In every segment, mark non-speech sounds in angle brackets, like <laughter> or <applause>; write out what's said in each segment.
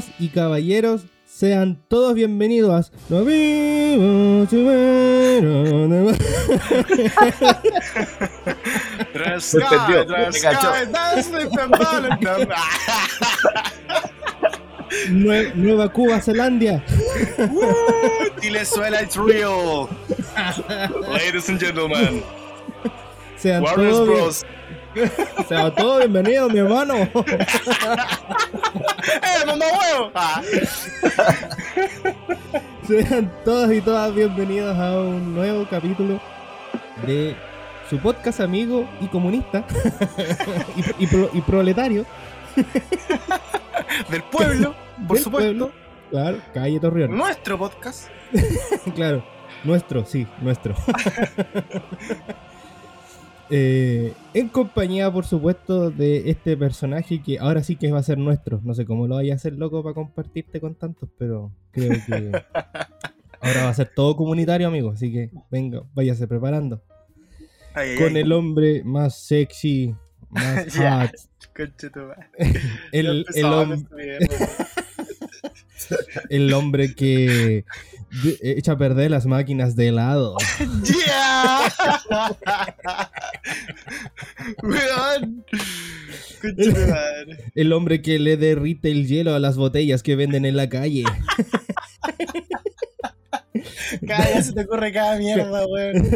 Damas y caballeros, sean todos bienvenidos a No vivo chumero de- The Se sky, entendió, the se cachó. sky, that's the Valentine. Nue- Nueva Cuba, Zelandia. Venezuela, it's real. <laughs> Ladies and gentlemen, Sean todos, bien- Sean todos bienvenidos, mi hermano. <laughs> ¡Eh, mamá huevo! Ah. <laughs> Sean todos y todas bienvenidos a un nuevo capítulo de su podcast amigo y comunista <laughs> y, y pro- y proletario Del pueblo, por del supuesto. pueblo. Claro, Calle Torreón. Nuestro podcast. claro, nuestro, sí, nuestro. Eh, en compañía, por supuesto, de este personaje que ahora sí que va a ser nuestro. No sé cómo lo vaya a hacer loco para compartirte con tantos, pero creo que <laughs> ahora va a ser todo comunitario, amigo. Así que venga, váyase preparando. Ay, Con ay. el hombre más sexy, más <laughs> hot, <laughs> el, el, empezamos hom- esta mierda. el hombre que echa a perder las máquinas de helado. <laughs> ¡Yeah! <laughs> Weón. El hombre que le derrite el hielo a las botellas que venden en la calle. <laughs> Cada día se te ocurre cada mierda, weón.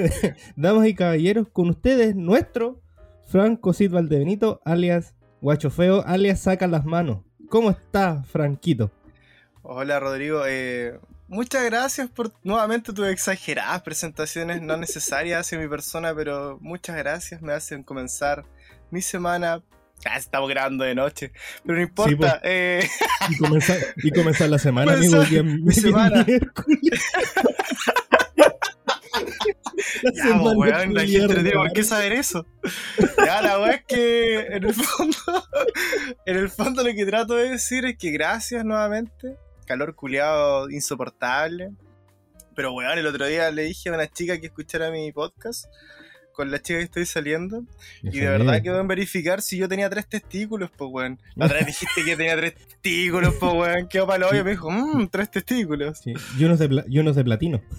Damas y caballeros, con ustedes, nuestro Franco Cid Valdebenito, alias Guacho Feo, alias Saca las Manos. ¿Cómo está, Franquito? Hola Rodrigo, eh, muchas gracias por nuevamente tus exageradas presentaciones no necesarias hacia mi persona, pero muchas gracias, me hacen comenzar mi semana. Ah, estamos grabando de noche, pero no importa. eh, Y comenzar, y comenzar la semana, amigo. día- mi semana. miércoles. La ya, semana weón, la gente tiene por qué saber eso. Ya, la weá es que en el fondo, <laughs> en el fondo lo que trato de decir es que gracias nuevamente. Calor culiado insoportable. Pero weón, el otro día le dije a una chica que escuchara mi podcast con la chica que estoy saliendo. Y de verdad quedó en verificar si yo tenía tres testículos, pues weón. La otra vez dijiste que tenía tres testículos, pues weón. Quedó para el hoyo me dijo, mmm, tres testículos. Sí, y unos de, pla- y unos de platino. <laughs>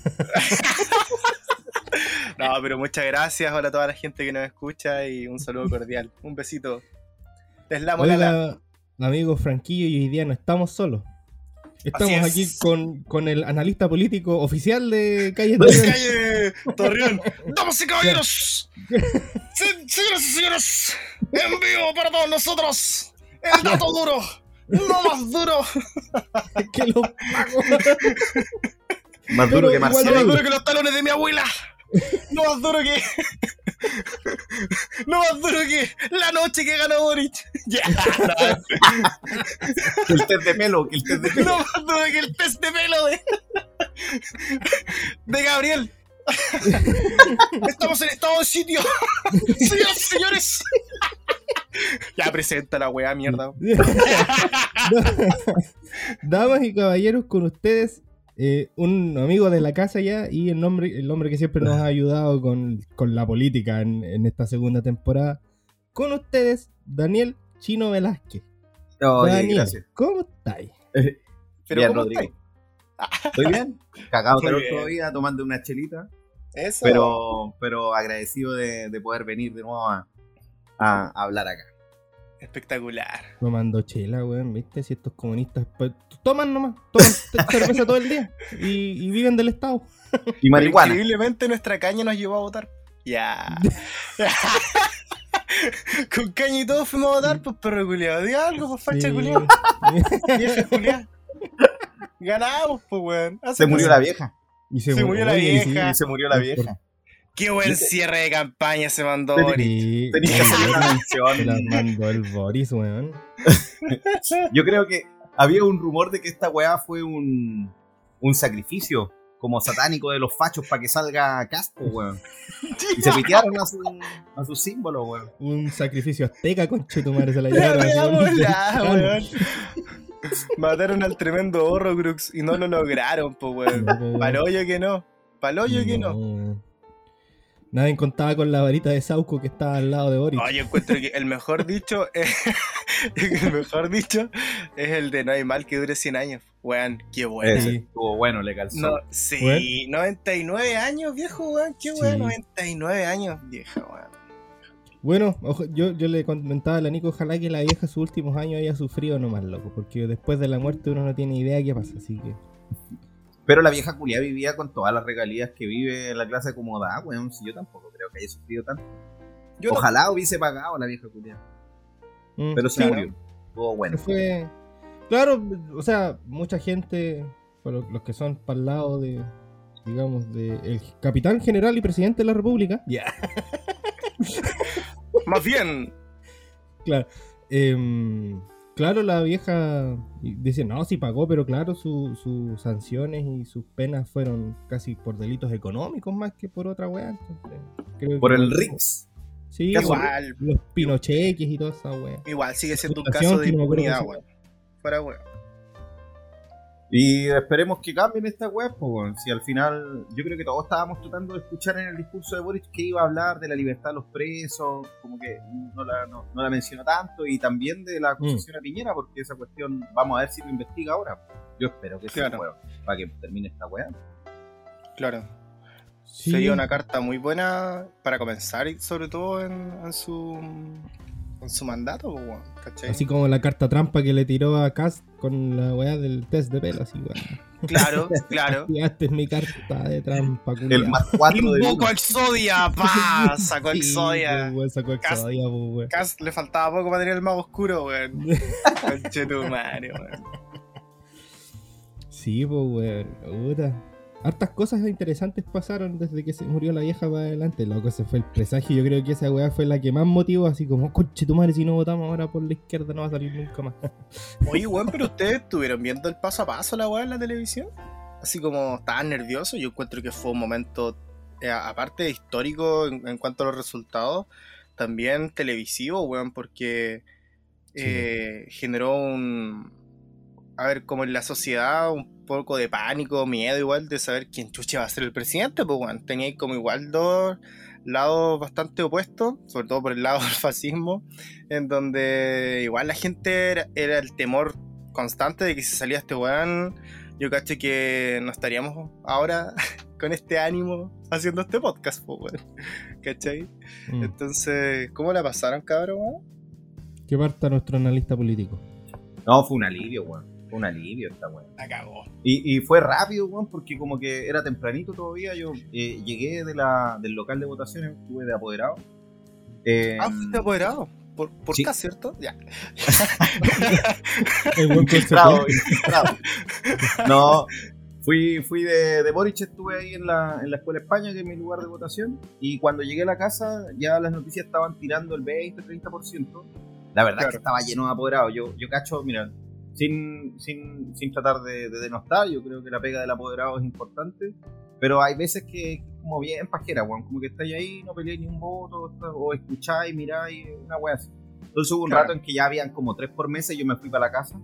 No, pero muchas gracias. Hola a toda la gente que nos escucha y un saludo cordial. Un besito. Deslamo la Oiga, amigo Franquillo, y hoy día no estamos solos. Estamos es. aquí con, con el analista político oficial de Calle ¡De Torreón. calle Torreón! ¡Damas y caballeros! <laughs> Se- Señoras y señores, en vivo para todos nosotros, el dato duro, no más duro, que lo pago. Más Pero duro que igual no más Marcelo. duro que los talones de mi abuela, no más duro que. <laughs> No más duro que la noche que ganó Boric. <laughs> Ya, Que el test de pelo, que el test de pelo. no más duro que el test de pelo de. De Gabriel. <laughs> Estamos en estado de sitio. Señoras y señores. Ya presenta la weá, mierda. Damas y caballeros, con ustedes, eh, un amigo de la casa ya y el nombre, el hombre que siempre nos ha ayudado con, con la política en, en esta segunda temporada. Con ustedes, Daniel Chino Velázquez. Oye, Daniel, gracias. ¿cómo estáis? Pero <laughs> Bien, ¿cómo estáis? ¿Estoy bien? Cagado todavía, tomando una chelita. Eso. Pero, pero agradecido de, de poder venir de nuevo a, a hablar acá. Espectacular. Tomando chela, weón, ¿viste? Si estos comunistas pues, toman nomás, toman <laughs> cerveza todo el día y, y viven del Estado. Y marihuana. Increíblemente nuestra caña nos llevó a votar. Ya. <laughs> Con caña y todo fuimos a votar, pues perro culiado. Diga algo, pues facha Sí. culiado. <laughs> Vieja culiada. Ganamos, pues weón. Hace Se murió la vieja. Y Se murió la vieja. Y se murió la vieja. Qué buen cierre de campaña se mandó Boris. Tenía que hacer una se la mención. mandó el Boris, weón. <laughs> Yo creo que había un rumor de que esta weá fue un, un sacrificio como satánico de los fachos para que salga Caspo, weón. Y se pitearon a su, a su símbolo, weón. Un sacrificio azteca, conchetumare, se la <laughs> llevaron. la, weón. <laughs> Mataron al tremendo Horrocrux y no lo lograron, pues weón. No, po, weón. Paloyo que no. Paloyo que no. Nadie contaba con la varita de Sauco que estaba al lado de Boris. No, yo encuentro que el mejor <laughs> dicho es, <laughs> el mejor dicho es el de no hay mal que dure 100 años. Weón, qué bueno. Sí. estuvo bueno, le calzó. No, sí, 99 años, viejo, weón. Qué weón, Sí. 99 años, vieja, weón. Bueno, ojo, yo, yo le comentaba a la Nico, ojalá que la vieja sus últimos años haya sufrido nomás, loco, porque después de la muerte uno no tiene idea qué pasa, así que... Pero la vieja culia vivía con todas las regalías que vive la clase acomodada, weón. Si yo tampoco creo que haya sufrido tanto. Yo no- Ojalá hubiese pagado la vieja culia. mm, Pero se sí, murió. Estuvo bueno. Fue... Claro, o sea, mucha gente, los que son para el lado de, digamos, de el capitán general y presidente de la república, ya, <laughs> Más bien, claro, em, claro, la vieja dice, no, sí pagó, pero claro, su- sus sanciones y sus penas fueron casi por delitos económicos más que por otra weá, entonces, creo Por que- el Rix. Sí, igual, los pinocheques y toda esa weá. igual sigue siendo un caso de impunidad, weón. Fuera, weón. Y esperemos que cambien esta web, pues. Si al final, yo creo que todos estábamos tratando de escuchar en el discurso de Boris que iba a hablar de la libertad de los presos, como que no la, no, no la mencionó tanto, y también de la acusación a Piñera, porque esa cuestión, vamos a ver si lo investiga ahora. Yo espero que sea Claro. weón, para que termine esta weá. Claro. Sí, Sería una carta muy buena para comenzar y sobre todo en, en su en su mandato, pues, weón, ¿cachai? Así como la carta trampa que le tiró a Cast con la weá del test de pelo, así weón. Claro, <laughs> claro. Esta es mi carta de trampa, El culiao. más cuatro de a Exodia, pa, sacó Sí, Exodia. pues, weón, sacó Exodia, pues, weón. Cast le faltaba poco para tener el mago oscuro, weón. <laughs> Conche tu madre, weón. Sí, pues, weón. Puta. Hartas cosas interesantes pasaron desde que se murió la vieja para adelante. Loco, ese fue el presagio. Yo creo que esa weá fue la que más motivó, así como, coche tu madre, si no votamos ahora por la izquierda no va a salir nunca más. <laughs> Oye, weón, pero ustedes estuvieron viendo el paso a paso la weá en la televisión. Así como estaban nerviosos. Yo encuentro que fue un momento, eh, aparte de histórico en, en cuanto a los resultados, también televisivo, weón, porque eh, generó un. A ver, como en la sociedad, un poco de pánico, miedo igual de saber quién chuche va a ser el presidente, pues, weón. Tenía como igual dos lados bastante opuestos, sobre todo por el lado <laughs> del fascismo, en donde igual la gente era, era el temor constante de que si salía este weón, yo caché que no estaríamos ahora <laughs> con este ánimo haciendo este podcast, pues, weón. <laughs> ¿Cachai? Mm. Entonces, ¿cómo la pasaron, cabrón, weón? Que parta nuestro analista político. No, fue un alivio, weón. Fue un alivio esta weá. La cagó. Y, y fue rápido, weón, porque como que era tempranito todavía. Yo eh, llegué de la, del local de votaciones, estuve de apoderado. Eh, Ah, fuiste apoderado. Por, por Sí. ¿cierto? Ya. <laughs> El buen infiltrado, consecuente. infiltrado. No, fui, fui de, de Boric, estuve ahí en la, en la Escuela España, que es mi lugar de votación. Y cuando llegué a la casa, ya las noticias estaban tirando el 20-30%. La verdad es que estaba lleno de apoderados. Yo, yo cacho, mira, sin, sin, sin tratar de, de denostar, yo creo que la pega del apoderado es importante. Pero hay veces que como bien pajera, weón. Como que estáis ahí, no peleáis ni un voto, o escucháis, miráis, una wea así. Entonces hubo un Claro. rato en que ya habían como tres por mes y yo me fui para la casa.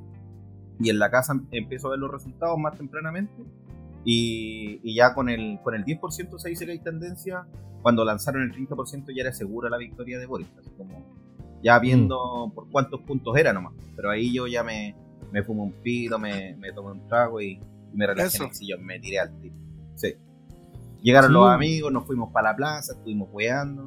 Y en la casa empiezo a ver los resultados más tempranamente. Y, y ya con el, con el 10% se dice que hay tendencia. Cuando lanzaron el 30% ya era segura la victoria de Boris. Así como ya viendo por cuántos puntos era nomás. Pero ahí yo ya me, me fumo un pito, me, me tomé un trago y, y me relajé Eso. en el sillón, me tiré al tiro. Sí. Llegaron Sí. los amigos, nos fuimos para la plaza, estuvimos weando.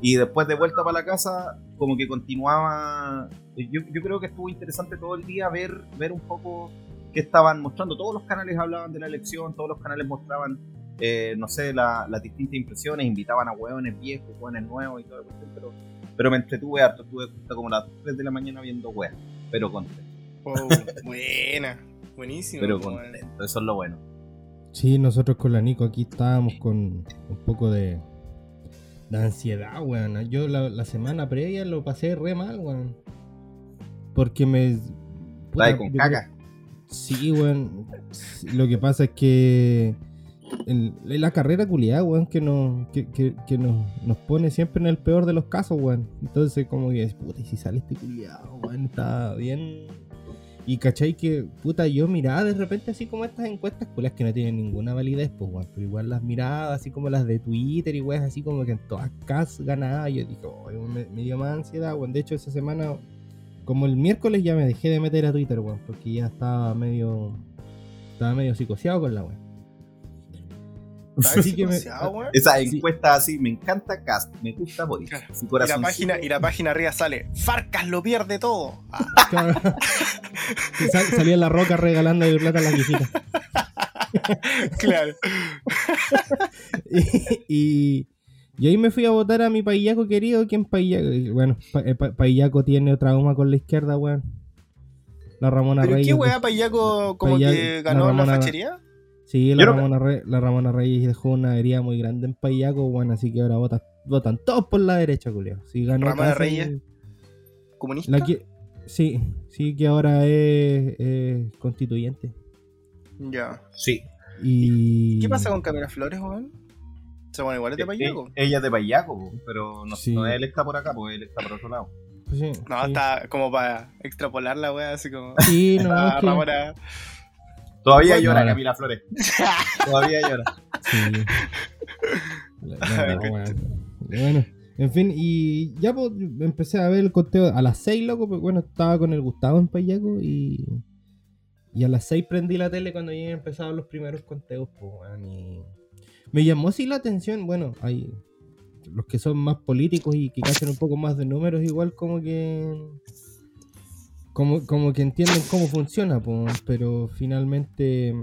Y después de vuelta para la casa, como que continuaba. Yo, yo creo que estuvo interesante todo el día ver, ver un poco qué estaban mostrando. Todos los canales hablaban de la elección, todos los canales mostraban, eh, no sé, la- las distintas impresiones, invitaban a hueones viejos, hueones nuevos y todo eso. Pero, pero me entretuve harto, estuve hasta como las 3 de la mañana viendo hueas. Pero contento, Oh, buena. Buenísimo. pero contento, eso es lo bueno. Sí, nosotros con la Nico aquí estábamos con un poco de, de ansiedad, weón. Yo la, la semana previa lo pasé re mal, weón. Porque me... Puta, con yo caca. Sí, weón. Lo que pasa es que el- la carrera culiada, weón, que, nos, que, que- que nos, nos pone siempre en el peor de los casos, weón. Entonces, como que, puta, y si sale este culiado, weón, está bien. Y cachai que, puta, yo miraba de repente así como estas encuestas culas que no tienen ninguna validez, pues, weón. Pero igual las miraba así como las de Twitter y weón, así como que en todas cas ganaba. Yo dije, oh, me, más ansiedad, weón. De hecho, esa semana, como el miércoles ya me dejé de meter a Twitter, weón, porque ya estaba medio. Estaba medio psicoseado con la weón. Así <laughs> que me, esa encuesta así, me encanta Cast, me gusta Boris. Y, la página, y la página arriba sale, Farcas lo pierde todo. Ah. <laughs> salía la roca regalando de plata a las viejitas. <laughs> claro. y, y, ahí me fui a votar a mi paillaco querido, quien Paillaco, bueno, eh, Paillaco tiene trauma con la izquierda, weón. La Ramona ¿Pero Reyes. ¿Qué weá Paillaco como que ganó la, la fachería? Sí, la Ramona, la Ramona, Reyes dejó una herida muy grande en Payaco, bueno, así que ahora votan, votan todos por la derecha, Julio. Si ganó Ramona Reyes, comunista. sí, sí que ahora es, constituyente. Ya. Sí. Y... ¿Qué pasa con Camila Flores, weón? Se bueno, igual es de Payaco. Ella es de Payaco, pero no, no, él está por acá, porque él está por otro lado. Pues sí, no, está como para extrapolar la wea, así como. Sí, <laughs> no. es que... Ramona. Todavía llora Camila Flores. Todavía llora. Sí. bueno, en fin, y ya pues, empecé a ver el conteo a las 6, loco, porque bueno, estaba con el Gustavo en Payaco y, y a las 6 prendí la tele cuando ya empezaban los primeros conteos, pues, bueno, y me llamó así la atención, bueno, hay los que son más políticos y que cachan un poco más de números, igual como que como, como que entienden cómo funciona, pero finalmente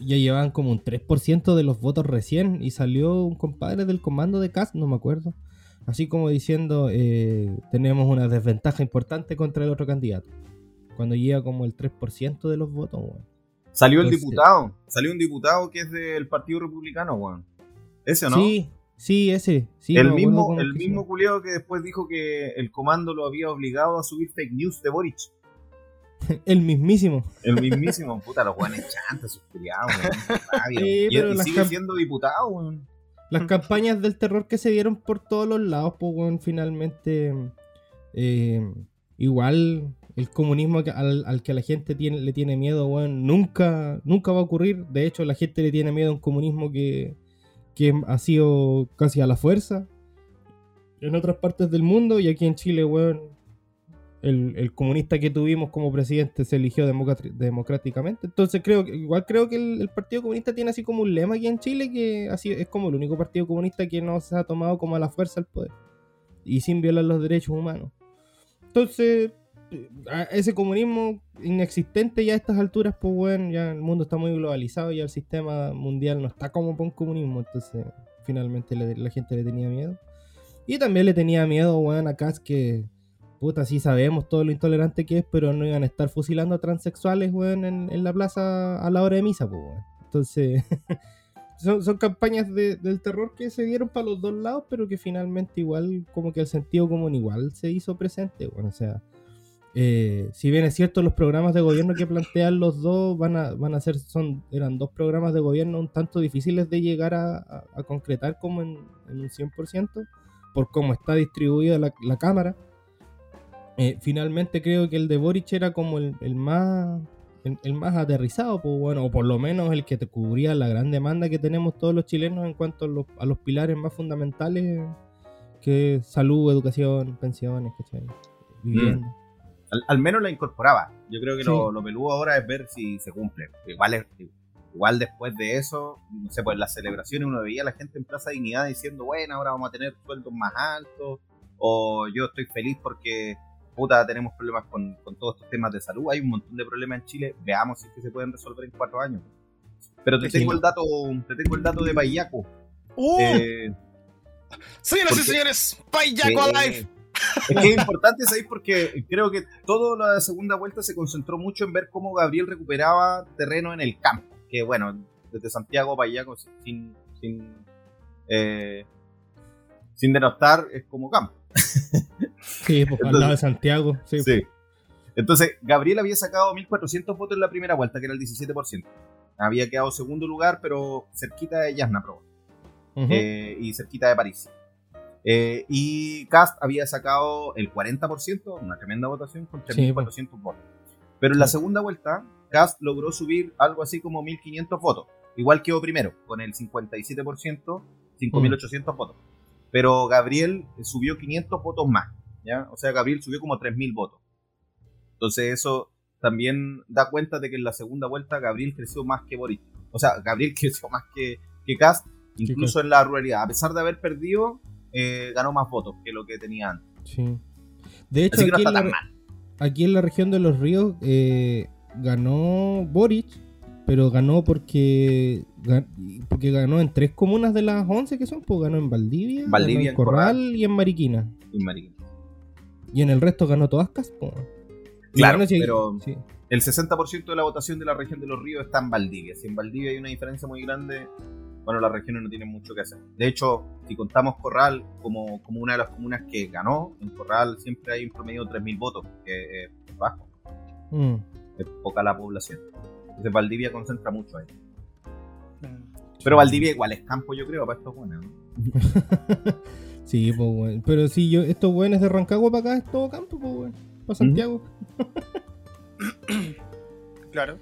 ya llevaban como un 3% de los votos recién y salió un compadre del comando de CAS, no me acuerdo, así como diciendo eh, tenemos una desventaja importante contra el otro candidato, cuando llega como el 3% de los votos. Salió el diputado, salió un diputado que es del Partido Republicano, weón. Ese, ¿no? Sí, Sí, ese. Sí, el mismo, el mismo culiado que después dijo que el comando lo había obligado a subir fake news de Boric. <laughs> el mismísimo. El <laughs> mismísimo, puta, los guanes chantas, sus culiados, <laughs> sí, y, sigue siendo diputado, weón. Las campañas del terror que se dieron por todos los lados, pues, weón, finalmente. Eh, igual el comunismo al, al, que la gente tiene, le tiene miedo, weón, nunca, nunca va a ocurrir. De hecho, la gente le tiene miedo a un comunismo que que ha sido casi a la fuerza en otras partes del mundo y aquí en Chile, weón, el, comunista que tuvimos como presidente se eligió democráticamente. Entonces creo que, igual creo que el, Partido Comunista tiene así como un lema aquí en Chile que así es como el único partido comunista que no se ha tomado como a la fuerza el poder y sin violar los derechos humanos. Entonces, ese comunismo inexistente ya a estas alturas, pues bueno, ya el mundo está muy globalizado, y el sistema mundial no está como para un comunismo, entonces finalmente la gente le tenía miedo. Y también le tenía miedo, weón, a Cas que, puta, sí sabemos todo lo intolerante que es, pero no iban a estar fusilando a transexuales, weón, en, la plaza a la hora de misa, pues, weón. Entonces, <laughs> son, son, campañas del terror que se dieron para los dos lados, pero que finalmente igual, como que el sentido común igual se hizo presente, bueno, o sea eh, si bien es cierto, los programas de gobierno que plantean los dos van a, van a ser, son, eran dos programas de gobierno un tanto difíciles de llegar a, concretar como en, un 100%, por cómo está distribuida la, Cámara. Eh, finalmente creo que el de Boric era como el, más el, más aterrizado, pues bueno, o por lo menos el que te cubría la gran demanda que tenemos todos los chilenos en cuanto a los, pilares más fundamentales que salud, educación, pensiones, ¿cachai? Vivienda. Mm al, menos la incorporaba. Yo creo que lo, lo, peludo ahora es ver si se cumple. Igual, igual después de eso, no sé, pues las celebraciones uno veía a la gente en Plaza Dignidad diciendo, bueno, ahora vamos a tener sueldos más altos, o yo estoy feliz porque, puta, tenemos problemas con, con todos estos temas de salud. Hay un montón de problemas en Chile, veamos si es que se pueden resolver en cuatro años. Pero te tengo el dato, te tengo el dato de Payaco. ¡Uh! Eh, Señoras y señores, Payaco Alive <laughs> es que es importante ¿sabes? porque creo que toda la segunda vuelta se concentró mucho en ver cómo Gabriel recuperaba terreno en el campo. Que bueno, desde Santiago para allá sin, sin, eh, sin denostar es como campo. <laughs> Sí, pues al lado de Santiago. Sí. Entonces, Gabriel había sacado 1.400 votos en la primera vuelta, que era el 17%. Había quedado segundo lugar, pero cerquita de Yasna Pro. Eh, y cerquita de París. Eh, y Cast había sacado el 40%, una tremenda votación, con 3.400 votos. Pero en la segunda vuelta, Cast logró subir algo así como 1.500 votos. Igual quedó primero, con el 57%, 5.800 votos. Pero Gabriel subió 500 votos más. ¿ya? O sea, Gabriel subió como 3.000 votos. Entonces eso también da cuenta de que en la segunda vuelta Gabriel creció más que Boris. O sea, Gabriel <laughs> creció más que, que Cast, incluso en la ruralidad. A pesar de haber perdido, eh, ganó más votos que lo que tenía antes. Sí. De hecho, aquí, en la, aquí, en la, región de los ríos eh, ganó Boric, pero ganó porque porque ganó en tres comunas de las 11 que son, pues ganó en Valdivia, en Corral, y en Mariquina. Y en Y en el resto ganó todas Caspo. Claro, pero el 60% de la votación de la región de los ríos está en Valdivia. Si en Valdivia hay una diferencia muy grande, bueno, las regiones no tienen mucho que hacer. De hecho, si contamos Corral como, como una de las comunas que ganó, en Corral siempre hay un promedio de 3.000 votos, que es bajo. Mm. Es poca la población. Entonces Valdivia concentra mucho ahí. Pero Valdivia igual es campo, yo creo, para estos buenos. <laughs> sí, pues bueno. Pero si yo, estos buenos de Rancagua para acá es todo campo, pues bueno. Para Santiago. claro.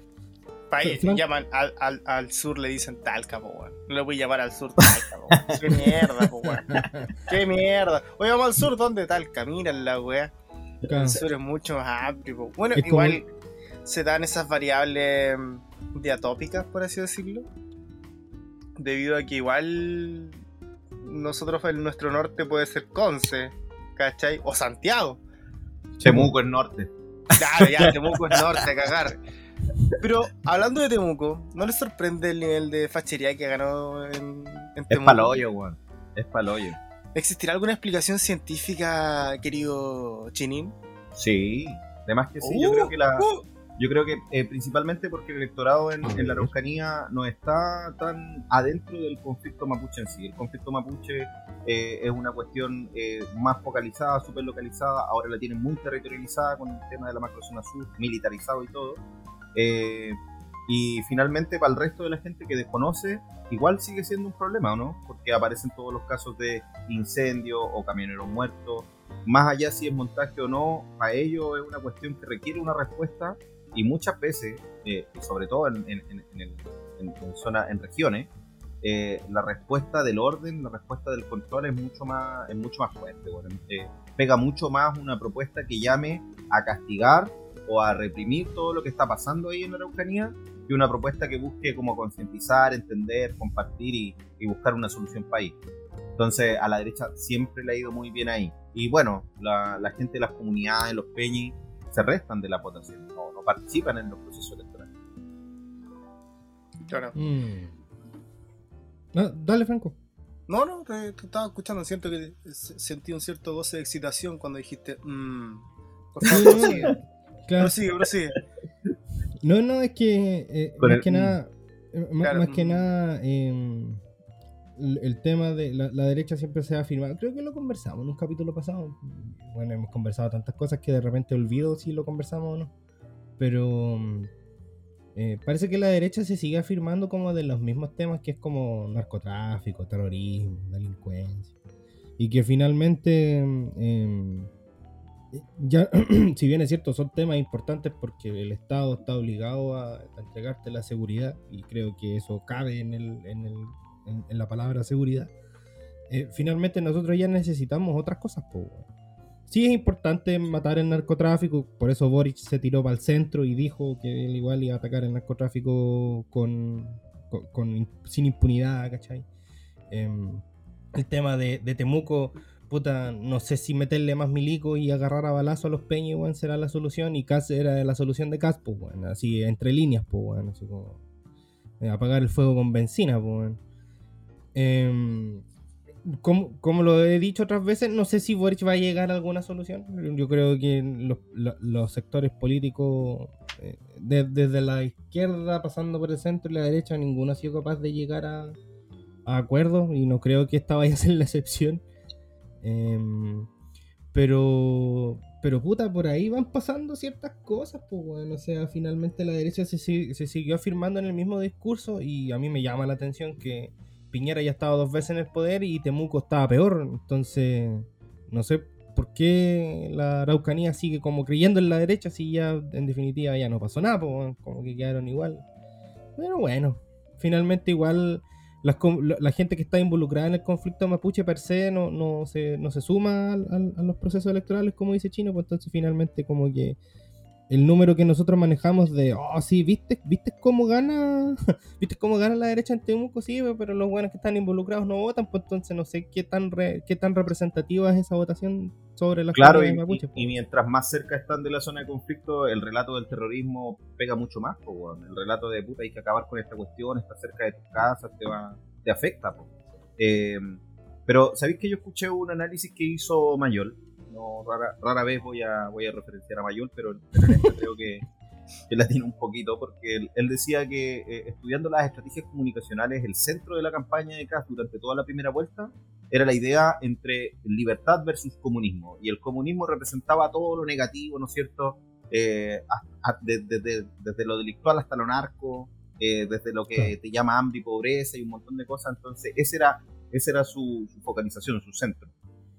País, llaman al, al, al, sur, le dicen Talca, po, weón. No le voy a llamar al sur Talca, po, Qué mierda, po, weón. Qué mierda. Oye, vamos al sur, ¿dónde Talca? Mira la weá. El sur es mucho más amplio, po. Bueno, igual se dan esas variables mm, diatópicas, por así decirlo. Debido a que igual nosotros en nuestro norte puede ser Conce, ¿cachai? O Santiago. Temuco es norte. Claro, ya, Temuco es norte, a cagar. Pero hablando de Temuco, ¿no le sorprende el nivel de fachería que ganó en, en Temuco? Es paloyo, weón. Es paloyo. ¿Existirá alguna explicación científica, querido Chinin? Sí, además que sí. yo creo que la. Uh, yo creo que eh, principalmente porque el electorado en, la Araucanía no está tan adentro del conflicto mapuche en sí. El conflicto mapuche eh, es una cuestión eh, más focalizada, súper localizada. Ahora la tienen muy territorializada con el tema de la macrozona sur, militarizado y todo. Y finalmente, para el resto de la gente que desconoce, igual sigue siendo un problema, ¿no? Porque aparecen todos los casos de incendio o camioneros muertos. Más allá si es montaje o no, para ellos es una cuestión que requiere una respuesta y muchas veces, eh, sobre todo en, en, en, regiones, eh, la respuesta del orden, la respuesta del control es mucho más, es mucho más fuerte. Eh, pega mucho más una propuesta que llame a castigar o a reprimir todo lo que está pasando ahí en la Araucanía que una propuesta que busque como concientizar, entender, compartir y, buscar una solución para ahí. Entonces a la derecha siempre le ha ido muy bien ahí. Y bueno, la, la gente de las comunidades, los peñis, se restan de la votación participan en los procesos electorales. Claro. Mm. dale, Franco. No, no, te, estaba escuchando. Siento que sentí un cierto goce de excitación cuando dijiste. Mmm. Por favor. Claro. Prosigue, prosigue. No, no, es que. Eh, más, que nada, eh, más, que nada. Em, el, tema de la, derecha siempre se ha afirmado. Creo que lo conversamos en un capítulo pasado. Bueno, hemos conversado tantas cosas que de repente olvido si lo conversamos o no pero mm, eh, parece que la derecha se sigue afirmando como de los mismos temas que es como narcotráfico, terrorismo, delincuencia. Y que finalmente, mm, em, ya, <clears throat> si bien es cierto, son temas importantes porque el Estado está obligado a, entregarte la seguridad, y creo que eso cabe en, el, en, el, en, la palabra seguridad, eh, finalmente nosotros ya necesitamos otras cosas. Sí es importante matar el narcotráfico, por eso Boric se tiró para el centro y dijo que él igual iba a atacar el narcotráfico con, sin impunidad, ¿cachai? Em, el tema de, Temuco, puta, no sé si meterle más milico y agarrar a balazo a los peñas, bueno, será la solución, y Cas era la solución de Cas, pues, bueno, así entre líneas, pues, bueno, así como eh, apagar el fuego con benzina, pues, bueno. Em, como, lo he dicho otras veces, no sé si Boric va a llegar a alguna solución. Yo creo que los, sectores políticos, eh, desde la izquierda pasando por el centro y la derecha, ninguno ha sido capaz de llegar a, acuerdos y no creo que esta vaya a ser la excepción. Em, pero, pero puta, por ahí van pasando ciertas cosas, pues bueno, o sea, finalmente la derecha se, se siguió afirmando en el mismo discurso y a mí me llama la atención que Piñera ya estaba dos veces en el poder y Temuco estaba peor. Entonces, no sé por qué la Araucanía sigue como creyendo en la derecha si ya en definitiva ya no pasó nada, como que quedaron igual. Pero bueno, finalmente igual la, gente que está involucrada en el conflicto mapuche per se no, no, se, no se suma a los procesos electorales como dice Chino, pues entonces finalmente como que el número que nosotros manejamos de, oh, sí, ¿viste, ¿viste cómo gana? <laughs> ¿Viste cómo gana la derecha en Temuco? Sí, pero los buenos que están involucrados no votan, pues entonces no sé qué tan qué tan representativa es esa votación sobre la claro, y, mapuche. Y, y, mientras más cerca están de la zona de conflicto, el relato del terrorismo pega mucho más, pues, bueno. el relato de puta, hay que acabar con esta cuestión, está cerca de tus casas, te va te afecta. Pues. Eh, pero, ¿sabéis que yo escuché un análisis que hizo Mayol? No, rara, rara vez voy a, voy a referenciar a Mayol, pero creo que, que, la tiene un poquito, porque él, decía que eh, estudiando las estrategias comunicacionales, el centro de la campaña de Kass durante toda la primera vuelta era la idea entre libertad versus comunismo. Y el comunismo representaba todo lo negativo, ¿no es cierto? Eh, desde, desde lo delictual hasta lo narco, eh, desde lo que te llama hambre y pobreza y un montón de cosas. Entonces, ese era, ese era su, focalización, su centro.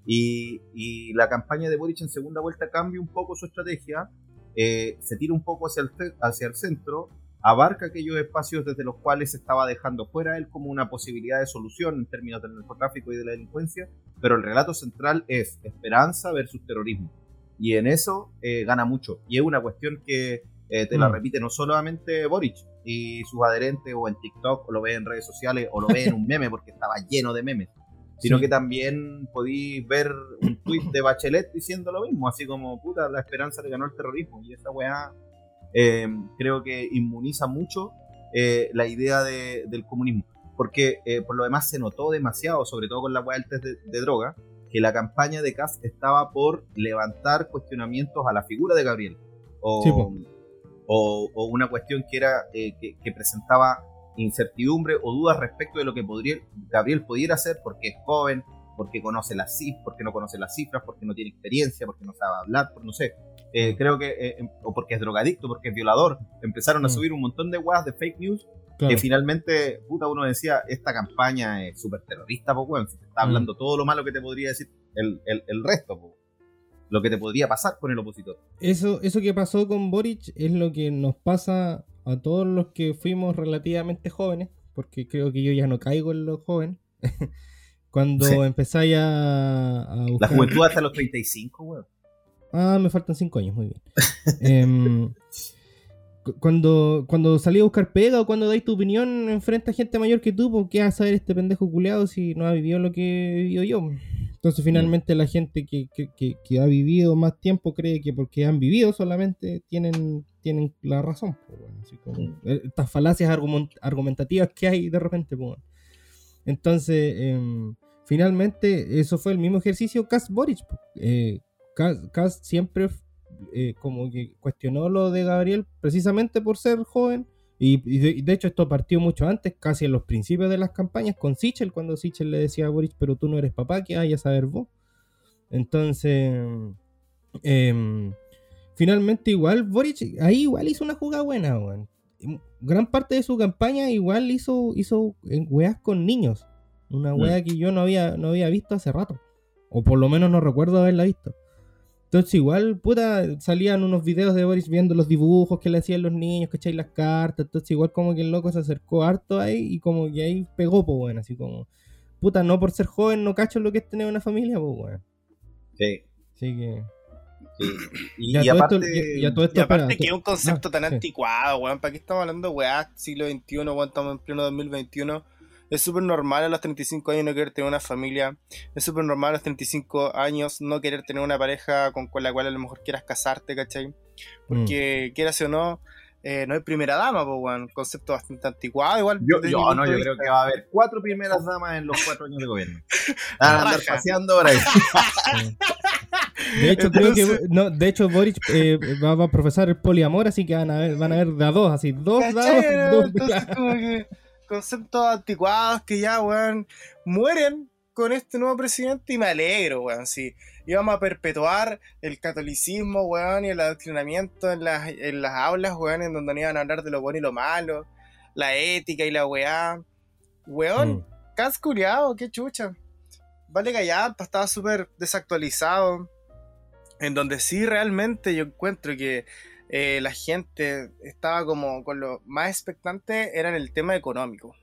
Y, y, la campaña de Boric en segunda vuelta cambia un poco su estrategia, eh, se tira un poco hacia el, hacia el centro, abarca aquellos espacios desde los cuales se estaba dejando fuera él como una posibilidad de solución en términos del narcotráfico y de la delincuencia, pero el relato central es esperanza versus terrorismo. Y en eso eh, gana mucho. Y es una cuestión que te la mm. repite no solamente Boric, y sus adherentes o en TikTok o lo ve en redes sociales o lo ve en un meme porque estaba lleno de memes sino que también podéis ver un tweet de Bachelet diciendo lo mismo, así como, puta, la esperanza le ganó el terrorismo. Y esa weá eh, creo que inmuniza mucho eh, la idea del comunismo. Porque eh, por lo demás se notó demasiado, sobre todo con la weá del test de, droga, que la campaña de Kass estaba por levantar cuestionamientos a la figura de Gabriel. O, o, una cuestión que era eh, que, presentaba incertidumbre o dudas respecto de lo que podría, Gabriel pudiera hacer porque es joven, porque conoce las cifras, porque no conoce las cifras, porque no tiene experiencia, porque no sabe hablar, por no sé. Eh, creo que, eh, em, o porque es drogadicto, porque es violador. Empezaron a mm. subir un montón de guas de fake news que finalmente, puta, uno decía, esta campaña es súper terrorista, se está mm. hablando todo lo malo que te podría decir el, el, el resto, lo que te podría pasar con el opositor. Eso, eso que pasó con Boric es lo que nos pasa a todos los que fuimos relativamente jóvenes, porque creo que yo ya no caigo en los jóvenes. <laughs> Cuando empezáis a, buscar... La juventud hasta los 35, weón. Ah, me faltan 5 años, muy bien. <laughs> Em, cuando, cuando salí a buscar pega o cuando dais tu opinión enfrente a gente mayor que tú, ¿por qué vas a saber este pendejo culeado si no ha vivido lo que he vivido yo? Entonces finalmente la gente que, ha vivido más tiempo cree que porque han vivido solamente tienen, tienen la razón. Eh, estas falacias argumentativas que hay de repente. Entonces, em, finalmente eso fue el mismo ejercicio Cas Boric. Eh, siempre eh, como que cuestionó lo de Gabriel precisamente por ser joven y, de, hecho esto partió mucho antes, casi en los principios de las campañas, con Sichel, cuando Sichel le decía a Boris, pero tú no eres papá, que vayas a saber vos. Entonces, em, finalmente igual Boric ahí igual hizo una jugada buena, Gran parte de su campaña igual hizo, hizo weas con niños. Una wea mm. que yo no había, no había visto hace rato. O por lo menos no recuerdo haberla visto. Entonces igual, puta, salían unos videos de Boris viendo los dibujos que le hacían los niños, ¿cachai? Las cartas, entonces igual como que el loco se acercó harto ahí y como que ahí pegó, pues bueno, así como, puta, no por ser joven no cacho lo que es tener una familia, pues bueno. Sí. Así que... Sí. Y, aparte, que es un concepto ah, tan anticuado, weón. ¿Para qué estamos hablando weá siglo XXI, weón? Estamos en pleno 2021 es súper normal a los 35 años no querer tener una familia. Es súper normal a los 35 años no querer tener una pareja con, la cual a lo mejor quieras casarte, ¿cachai? Porque mm. quieras o no, eh, no hay primera dama, pues, bueno, concepto bastante anticuado. Igual, yo, no, yo creo que va a haber cuatro primeras damas en los cuatro años de gobierno. Van a andar paseando ahora. De hecho, creo que no, de hecho Boric eh, va, a profesar el poliamor, así que van a ver, van a ver de a dos, así, dos damas. Dos, Entonces, como que conceptos anticuados que ya, weón, mueren con este nuevo presidente y me alegro, weón, sí. Íbamos a perpetuar el catolicismo, weón, y el adoctrinamiento en las, en las aulas, weón, en donde iban a hablar de lo bueno y lo malo, la ética y la weá. Weón, mm. casculeado, qué chucha. Vale Gallampa estaba súper desactualizado. En donde sí realmente yo encuentro que eh, la gente estaba como con lo más expectante era en el tema económico.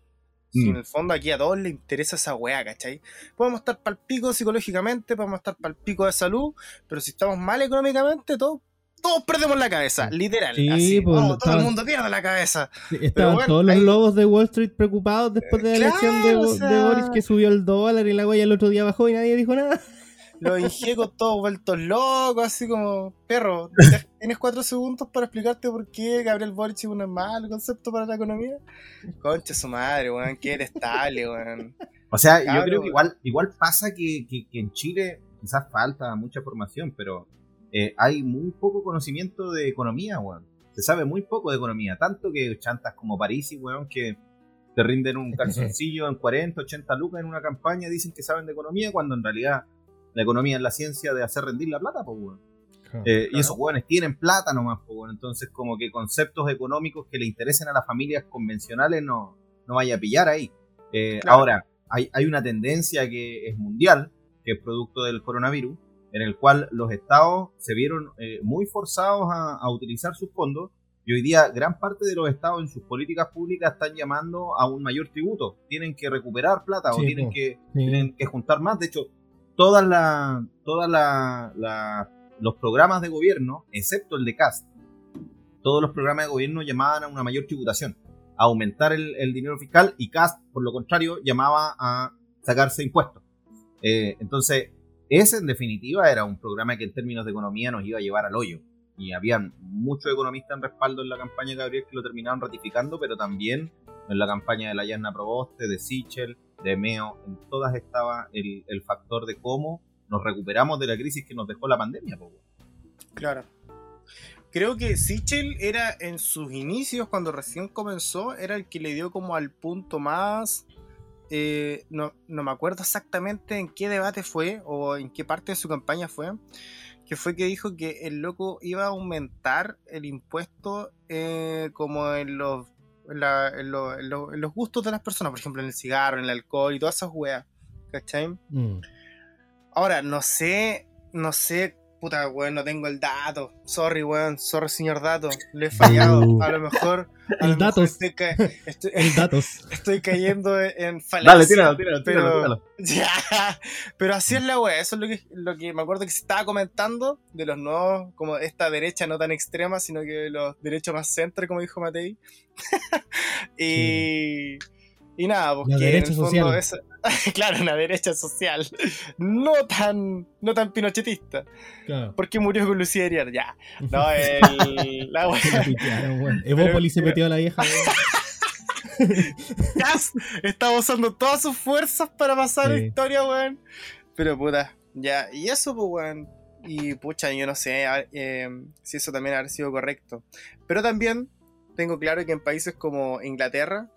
Si en Mm. el fondo aquí a todos les interesa esa weá, ¿cachai? Podemos estar pal pico psicológicamente, podemos estar pal pico de salud, pero si estamos mal económicamente, todos, todos perdemos la cabeza, literal. Sí, así, pues, todo, el mundo pierde la cabeza. Estaban bueno, todos los lobos de Wall Street preocupados después de la Claro, elección de, o de Boris que subió el dólar y la huella el otro día bajó y nadie dijo nada. Los ingecos todos vueltos locos, así como, perro, <laughs> ¿tienes cuatro segundos para explicarte por qué Gabriel Boric es un mal concepto para la economía? Concha su madre, weón, que eres estable, weón. O sea, yo creo que igual, igual pasa que, que- que en Chile quizás falta mucha formación, pero eh, hay muy poco conocimiento de economía, weón. Se sabe muy poco de economía, tanto que chantas como París, weón, que te rinden un <laughs> calzoncillo en 40, 80 lucas en una campaña, dicen que saben de economía, cuando en realidad la economía es la ciencia de hacer rendir la plata, pues, weón. Eh, Y esos jóvenes tienen plata nomás, pues, bueno, entonces como que conceptos económicos que le interesen a las familias convencionales no, no vaya a pillar ahí. Eh, Claro. Ahora, hay, hay una tendencia que es mundial, que es producto del coronavirus, en el cual los estados se vieron eh, muy forzados a, a utilizar sus fondos y hoy día gran parte de los estados en sus políticas públicas están llamando a un mayor tributo. Tienen que recuperar plata o tienen que, Sí. tienen que juntar más. De hecho, todas la, todas la, los programas de gobierno, excepto el de CAST, todos los programas de gobierno llamaban a una mayor tributación, a aumentar el, dinero fiscal y CAST, por lo contrario, llamaba a sacarse impuestos. Eh, entonces, ese en definitiva era un programa que en términos de economía nos iba a llevar al hoyo. Y habían muchos economistas en respaldo en la campaña de Gabriel que lo terminaron ratificando, pero también en la campaña de la Yasna Proboste, de Sichel, de Meo, en todas estaba el, el factor de cómo nos recuperamos de la crisis que nos dejó la pandemia. Claro. Creo que Sichel era en sus inicios, cuando recién comenzó, era el que le dio como al punto más. eh, no, no me acuerdo exactamente en qué debate fue o en qué parte de su campaña fue. Que fue que dijo que el loco iba a aumentar el impuesto eh, como en los, en, la- en lo- en lo- en los gustos de las personas, por ejemplo en el cigarro, en el alcohol y todas esas weas. ¿Cachai? Mm. Ahora, no sé, no sé, puta, weón, no tengo el dato. Sorry, weón, sorry, señor dato. Le he fallado. Uh. A lo mejor. A <laughs> El lo mejor datos. Estoy, ca- <laughs> estoy, El datos. <laughs> estoy cayendo en falacia. Dale, tíralo, tíralo, tíralo, pero, tíralo. Ya, pero así es la wea, eso es lo que, lo que me acuerdo que se estaba comentando de los nuevos, como esta derecha no tan extrema, sino que los derechos más centro, como dijo Matei. y, y nada, pues La que en el fondo social. es- <laughs> claro, una derecha social, no tan, no tan pinochetista, Claro. porque murió con Lucía Ariar, ya. No, <laughs> el, la wea. Se. Evópolis metió a la vieja. Cass <laughs> estaba usando todas sus fuerzas para pasar la historia, weón. Pero puta, ya, y eso, pues, weón. Y pucha, yo no sé eh, si eso también habrá sido correcto. Pero también tengo claro que en países como Inglaterra,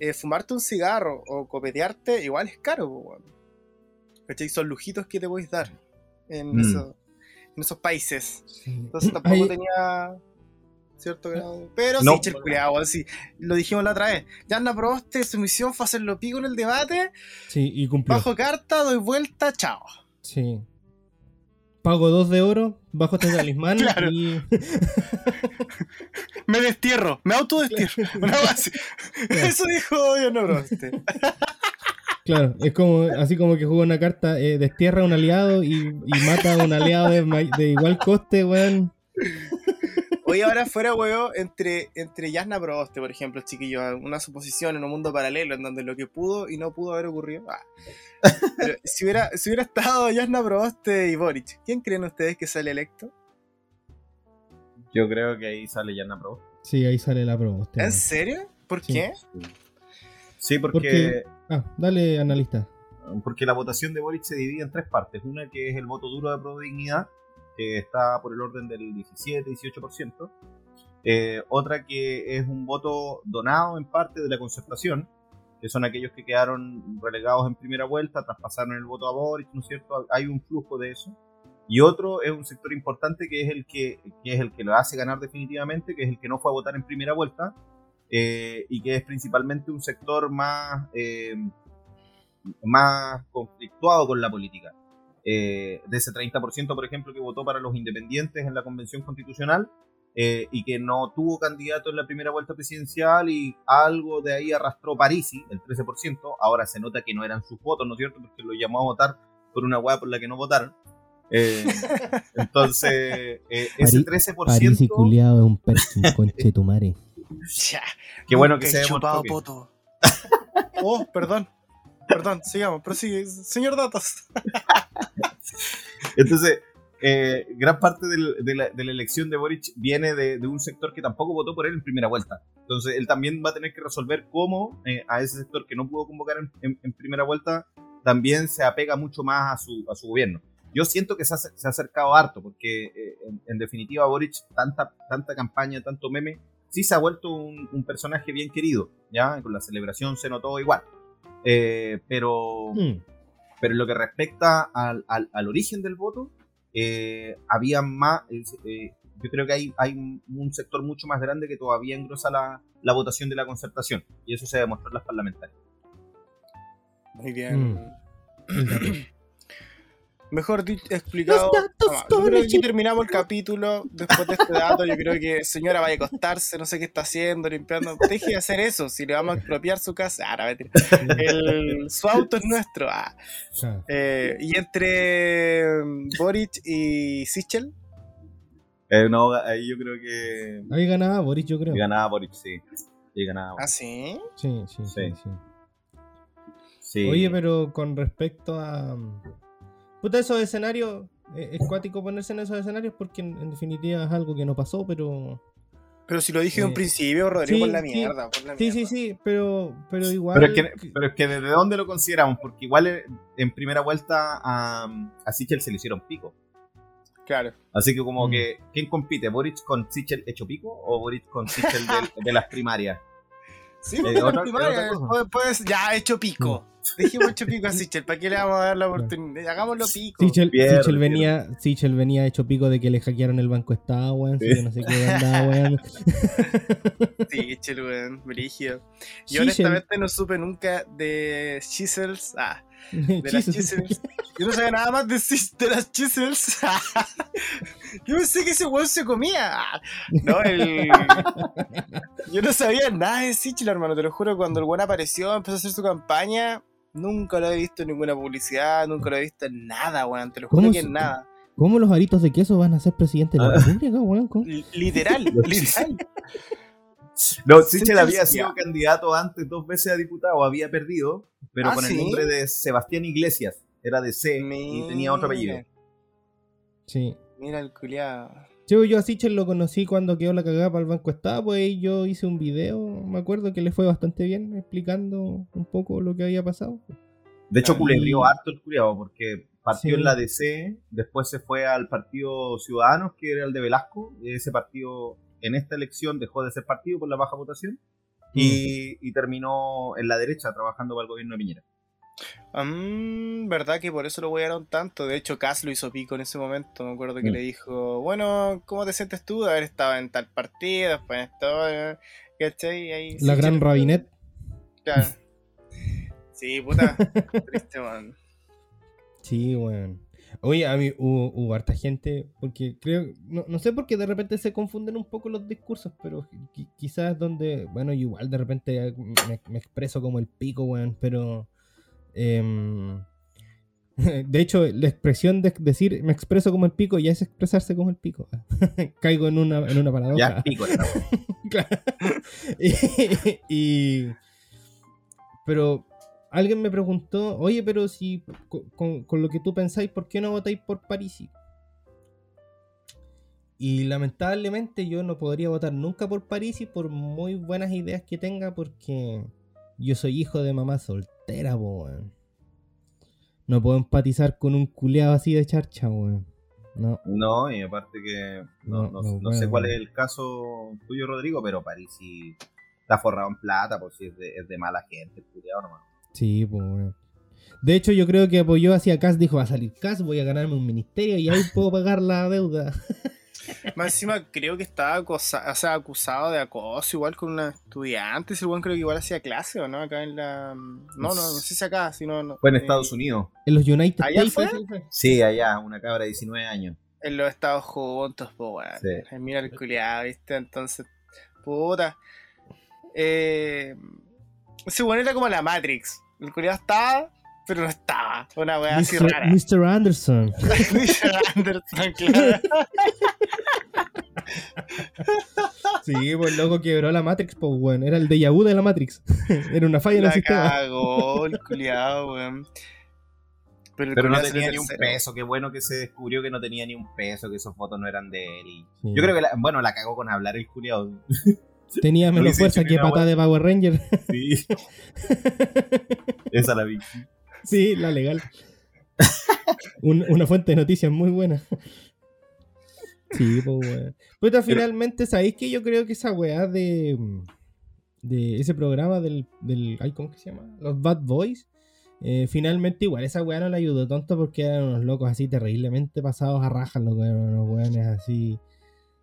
eh, fumarte un cigarro o copetearte igual es caro, weón. ¿Cachai? Son lujitos que te podéis dar en, Mm. eso- en esos países. Sí. Entonces tampoco Ahí- tenía cierto grado. Pero No. sí, sí. Lo dijimos la otra vez. Yarna Proboste, su misión fue hacerlo pico en el debate. Sí, y cumplió. Bajo carta, doy vuelta, chao. Sí. Pago dos de oro, bajo este talismán <laughs> Claro. y. <laughs> Me destierro, me autodestierro. Una. <laughs> Eso dijo Yarna Proboste. Claro, es como así como que juega una carta, eh, destierra a un aliado y, y mata a un aliado de, de igual coste, weón. Oye, ahora fuera, weón, entre, entre Yasna Proboste, por ejemplo, chiquillos, una suposición en un mundo paralelo en donde lo que pudo y no pudo haber ocurrido. Ah. Pero si hubiera, si hubiera estado Yasna Proboste y Boric, ¿quién creen ustedes que sale electo? Yo creo que ahí sale Yana Pro. Sí, ahí sale la proboste. ¿En serio? ¿Por Sí. qué? Sí, porque, Porque- Ah, dale, analista. porque la votación de Boric se divide en tres partes. Una que es el voto duro de Pro Dignidad, que está por el orden del 17-18%. Eh, otra que es un voto donado en parte de la concertación, que son aquellos que quedaron relegados en primera vuelta, traspasaron el voto a Boric, ¿no es cierto? Hay un flujo de eso. Y otro es un sector importante que es el que, es el que lo hace ganar definitivamente, que es el que no fue a votar en primera vuelta, eh, y que es principalmente un sector más, eh, más conflictuado con la política. Eh, de ese 30%, por ejemplo, que votó para los independientes en la Convención Constitucional eh, y que no tuvo candidato en la primera vuelta presidencial y algo de ahí arrastró Parisi, el 13%. Ahora se nota que no eran sus votos, ¿no es cierto? Porque lo llamó a votar por una hueá por la que no votaron. Eh, <laughs> entonces, eh, ese 13%. Parisi culiado es un perkin <laughs> conche tu madre. Qué bueno que se chupado que- poto. oh, perdón. Perdón, sigamos, prosigue. Señor Datos. <laughs> Entonces, eh, gran parte del- de, la, de la elección de Boric viene de, de un sector que tampoco votó por él en primera vuelta. Entonces, él también va a tener que resolver cómo eh, a ese sector que no pudo convocar en, en- en primera vuelta también se apega mucho más a su, a su gobierno. Yo siento que se ha, se ha acercado harto, porque eh, en, en definitiva Boric, tanta, tanta campaña, tanto meme, sí se ha vuelto un, un personaje bien querido, ¿ya? Con la celebración se notó igual. Eh, pero Mm. pero en lo que respecta al, al- al origen del voto, eh, había más, eh, eh, yo creo que hay, hay un, un sector mucho más grande que todavía engrosa la, la votación de la concertación, y eso se demostró en las parlamentarias. Muy bien. Mm. <clears throat> Mejor dicho, explicado. Ah, yo creo que aquí terminamos el capítulo. Después de este dato, yo creo que señora vaya a acostarse, no sé qué está haciendo, limpiando. Deje de hacer eso, si le vamos a expropiar su casa. Ah, no. El, su auto es nuestro. Ah. Eh, y entre mm, Boric y Sichel, Eh, no, ahí yo creo que Ahí ganaba Boris, yo creo. ganaba Boric, sí. Sí, ganaba. ¿ah, sí? Sí, sí, sí, Sí. sí. Sí. Oye, pero con respecto a. Puta, esos escenarios. eh, Es cuático ponerse en esos escenarios porque en, en definitiva es algo que no pasó, pero. Pero si lo dije de un Eh, principio, Rodrigo, sí, por la sí. mierda. por la Sí, sí, sí, pero, pero igual. Pero es, que, pero es que desde dónde lo consideramos, porque igual eh, en primera vuelta a, a Sichel se le hicieron pico. Claro. Así que como Mm. que, ¿quién compite? ¿Boric con Sichel hecho pico o Boric con Sichel de las primarias? <laughs> Sí, Eh, porque otra- la primaria, otra cosa. después- después ya hecho pico. Dejemos hecho pico a Sichel, ¿para qué le vamos a dar la oportunidad? Hagámoslo pico. Sichel, Pierde, Sichel venía, Sichel venía hecho pico de que le hackearon el banco Estado, weón. que no sé qué andaba, weón. <laughs> Sichel, weón, brígido. Yo Sichel. honestamente no supe nunca de Chisels. Ah, de las. Chisels. Yo no sabía nada más de, de las Chisels. <laughs> Yo pensé que ese weón se comía. No, el. <laughs> Yo no sabía nada de Sichel, hermano. Te lo juro, cuando el weón apareció, empezó a hacer su campaña. Nunca lo he visto en ninguna publicidad, nunca lo he visto en nada, weón. Te lo juro ¿Cómo que en nada. ¿Cómo los aritos de queso van a ser presidente de la Ah. República, weón? Literal, <laughs> literal. No, Sichel había sido candidato antes dos veces a diputado, había perdido, pero Ah, con el nombre de Sebastián Iglesias. Era de C y tenía otro apellido. Sí. Mira el culiado. Yo, yo a Sichel lo conocí cuando quedó la cagada para el banco Estado, pues ahí yo hice un video, me acuerdo que le fue bastante bien explicando un poco lo que había pasado. De hecho, culebrió harto el culiado, porque partió Sí. en la DC, después se fue al Partido Ciudadanos, que era el de Velasco. y Ese partido, en esta elección, dejó de ser partido por la baja votación. Y, y terminó en la derecha trabajando para el gobierno de Piñera. Mm, verdad que por eso lo huearon tanto. De hecho, Cass lo hizo pico en ese momento. Me acuerdo que Mm. le dijo, bueno, ¿cómo te sientes tú de haber estado en tal partido? Después en esto, eh, ¿cachai? Ahí, La gran Rabinet. Claro. Sí, puta. <laughs> Triste, man. Sí, weón. Oye, a mí hubo, hubo harta gente, porque creo, no, no sé por qué de repente se confunden un poco los discursos, pero qui- quizás donde, bueno, igual de repente me, me expreso como el pico, weón, pero... em, <laughs> de hecho, la expresión de decir me expreso como el pico ya es expresarse como el pico. <laughs> Caigo en una, en una paradoja. Ya, pico. <laughs> Claro. y, y- pero alguien me preguntó, oye, pero si co- con, con lo que tú pensáis, ¿por qué no votáis por Parisi? Y lamentablemente yo no podría votar nunca por Parisi por muy buenas ideas que tenga porque yo soy hijo de mamá soltera, po, weón. No puedo empatizar con un culeado así de charcha, weón. No. No, y aparte que no, No, no- bueno, sé cuál bueno. es el caso tuyo, Rodrigo, pero Parisi está forrado en plata, por si es de, es de mala gente, el culiao nomás. Sí, pues, weón. De hecho, yo creo que apoyó hacia Cas, dijo, va a salir Cas, voy a ganarme un ministerio y ahí puedo pagar la deuda. <laughs> Más encima creo que estaba acosa- o sea, acusado de acoso igual con una estudiante. Ese creo que igual hacía clase, ¿o no? Acá en la... No, no, no sé si acá, sino... no, Fue en eh, Estados Unidos. En los United ¿Allá States. fue? sí, fue. Sí, allá, una cabra de 19 años. En los Estados juntos, pues, weón. Sí. Mira el culiado, ¿viste? Entonces, puta. Eh, ese weón era como la Matrix. El culiado estaba, pero no estaba. Una weá así Mr. rara. Mr. Anderson. <laughs> Richard Anderson, claro. Sí, pues el loco quebró la Matrix, pues weón. Era el déjà vu de la Matrix. <laughs> Era una falla en el La sistema. cagó el culiado, weón. Pero, el Pero no tenía ni un peso. Qué bueno que se descubrió que no tenía ni un peso, que esos fotos no eran de él. y- Sí. Yo creo que, la- bueno, la cagó con hablar el culiado. <laughs> Tenía menos fuerza que patada de Power Ranger. Sí. Esa la vi. Sí, la legal. Un- una fuente de noticias muy buena. Sí, pues weón. Puta, finalmente, ¿sabéis que yo creo que esa weá de. de ese programa del. del ay, ¿Cómo que se llama? Los Bad Boys. eh, finalmente, igual, esa weá no le ayudó tanto porque eran unos locos así terriblemente pasados a rajas, los weones así.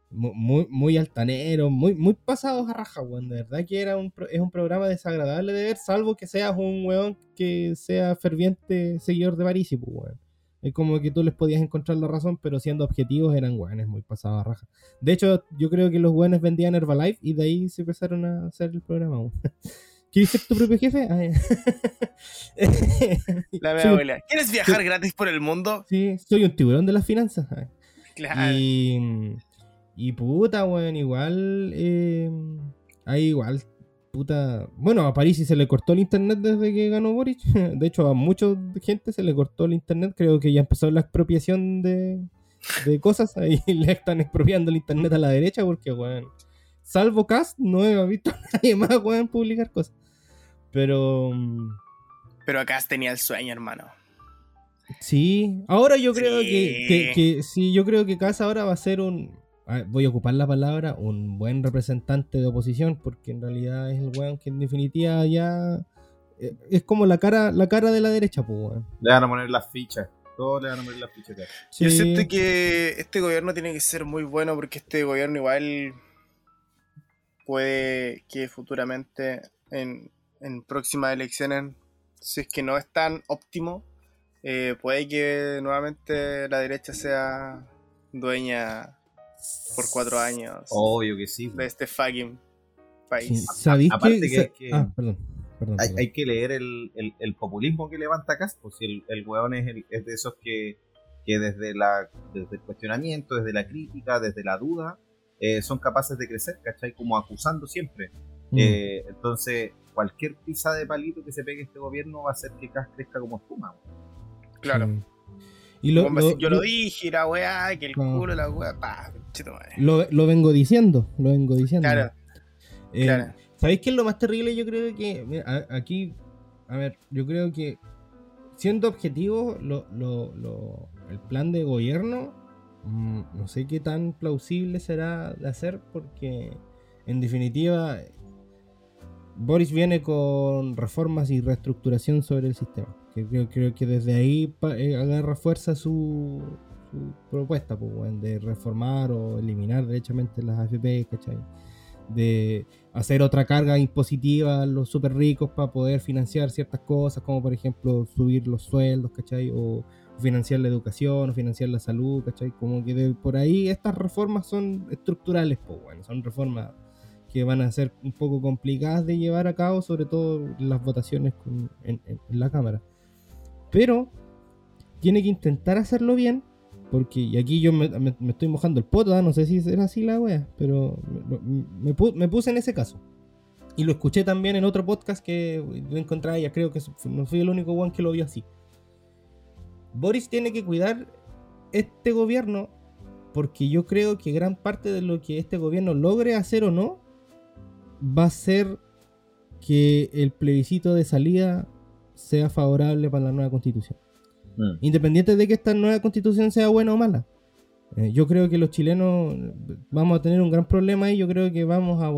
Mu- Muy, muy altaneros, muy, muy pasados a rajas, weón. De verdad que era un, es un programa desagradable de ver, salvo que seas un weón que sea ferviente seguidor de Parisi, pues, weón. Es como que tú les podías encontrar la razón, pero siendo objetivos eran weones muy pasados a raja. De hecho, yo creo que los weones vendían Herbalife y de ahí se empezaron a hacer el programa. weón. <laughs> ¿Quieres ser tu propio jefe? Ah. <laughs> La mea abuela. ¿Quieres viajar gratis por el mundo? Sí, soy un tiburón de las finanzas. Ah. Claro. Y, y puta, weón, igual. Eh, hay igual. Puta. Bueno, a París se le cortó el internet desde que ganó Boric. <laughs> De hecho, a mucha gente se le cortó el internet. Creo que ya empezó la expropiación de, de cosas. <laughs> Ahí le están expropiando el internet a la derecha porque, weón. Salvo Cast, no he visto a nadie más, weón, publicar cosas. Pero. Pero acá tenía el sueño, hermano. Sí, ahora yo creo Sí. que, que, que- sí, yo creo que Casa ahora va a ser un, voy a ocupar la palabra, un buen representante de oposición, porque en realidad es el weón que en definitiva ya eh, es como la cara, la cara de la derecha, pues weón. Le van a poner las fichas. Todos le van a poner las fichas. Yo Sí. siento que este gobierno tiene que ser muy bueno porque este gobierno igual puede que futuramente en, en próximas elecciones, si es que no es tan óptimo, eh, puede que nuevamente la derecha sea dueña por cuatro años Obvio que sí. de este fucking país. ¿Sabéis aparte que, que sa- que- Ah, perdón. perdón, Hay, perdón. hay que leer el, el- el populismo que levanta Cast, pues si el, el weón es, el- es de esos que, que desde, la, desde el cuestionamiento, desde la crítica, desde la duda, eh, son capaces de crecer, ¿cachai? Como acusando siempre. Mm. Eh, entonces, cualquier pisa de palito que se pegue este gobierno va a hacer que Cast crezca como espuma. Claro. Sí. Y lo, Bomba, lo- si yo lo lo- dije, la weá, que el No. culo, la weá, pa, chito madre. lo- lo vengo diciendo, lo vengo diciendo. Claro, Eh, claro. ¿Sabéis qué es lo más terrible? Yo creo que. mira, aquí. A ver, yo creo que. Siendo objetivo, lo, lo- lo- el plan de gobierno. mm, no sé qué tan plausible será de hacer, porque. En definitiva. Boris viene con reformas y reestructuración sobre el sistema. Que creo, que desde ahí eh, agarra fuerza su, propuesta, pues, de reformar o eliminar derechamente las AFP, ¿cachai? De hacer otra carga impositiva a los super ricos para poder financiar ciertas cosas, como por ejemplo subir los sueldos, ¿cachai? O financiar la educación, o financiar la salud, ¿cachai? Como que de por ahí estas reformas son estructurales, pues bueno, son reformas que van a ser un poco complicadas de llevar a cabo, sobre todo las votaciones en la Cámara. Pero tiene que intentar hacerlo bien, porque y aquí yo me, estoy mojando el poto, ¿ah? no sé si será así la wea, pero me, me pu- me puse en ese caso. Y lo escuché también en otro podcast que yo encontraba, ya creo que no fui el único one que lo vio así. Boris tiene que cuidar este gobierno porque yo creo que gran parte de lo que este gobierno logre hacer o no va a ser que el plebiscito de salida sea favorable para la nueva constitución. Mm. Independiente de que esta nueva constitución sea buena o mala. Eh, yo creo que los chilenos vamos a tener un gran problema y yo creo que vamos a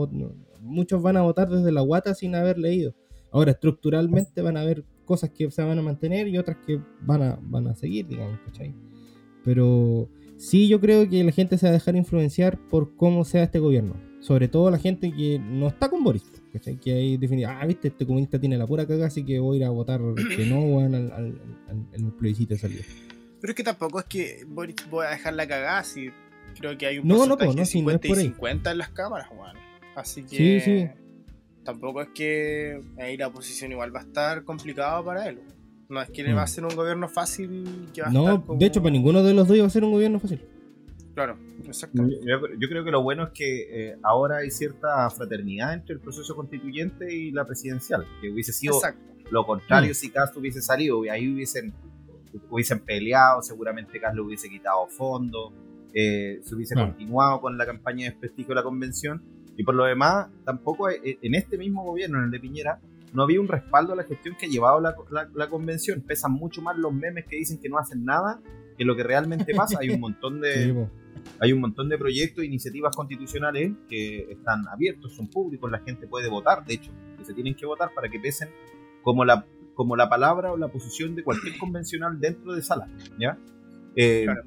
muchos van a votar desde la guata sin haber leído. Ahora, estructuralmente van a haber cosas que se van a mantener y otras que van a, van a seguir, digamos, ¿cachai? Pero Sí, yo creo que la gente se va a dejar influenciar por cómo sea este gobierno. Sobre todo la gente que no está con Boris. ¿Cachai? Que ahí definido, ah, viste, este comunista tiene la pura caga, así que voy a ir a votar que no, weón, al, al, plebiscito de salida. Pero es que tampoco es que Boric voy a dejar la cagada si creo que hay un No, no, porcentaje no, de si no es 50 por y ahí. 50 en las cámaras, weón. Así que Sí, sí. tampoco es que ahí la oposición igual va a estar complicado para él. No es que le Mm. va a ser un gobierno fácil que va a No, estar como- de hecho, para ninguno de los dos iba a ser un gobierno fácil. Claro, exacto. Yo, yo creo que lo bueno es que eh, ahora hay cierta fraternidad entre el proceso constituyente y la presidencial, que hubiese sido Exacto. lo contrario Mm. si Castro hubiese salido, y ahí hubiesen, hubiesen peleado, seguramente Castro hubiese quitado fondos, eh, se hubiese Claro. continuado con la campaña de desprestigio de la convención, y por lo demás, tampoco hay- eh, en este mismo gobierno, en el de Piñera, no había un respaldo a la gestión que ha llevado la, la- la convención. Pesan mucho más los memes que dicen que no hacen nada que lo que realmente pasa. Hay un montón de. <laughs> hay un montón de proyectos e iniciativas constitucionales que están abiertos, son públicos, la gente puede votar, de hecho, que se tienen que votar para que pesen como la, como la palabra o la posición de cualquier <clears throat> convencional dentro de sala, ¿ya? Eh, Claro.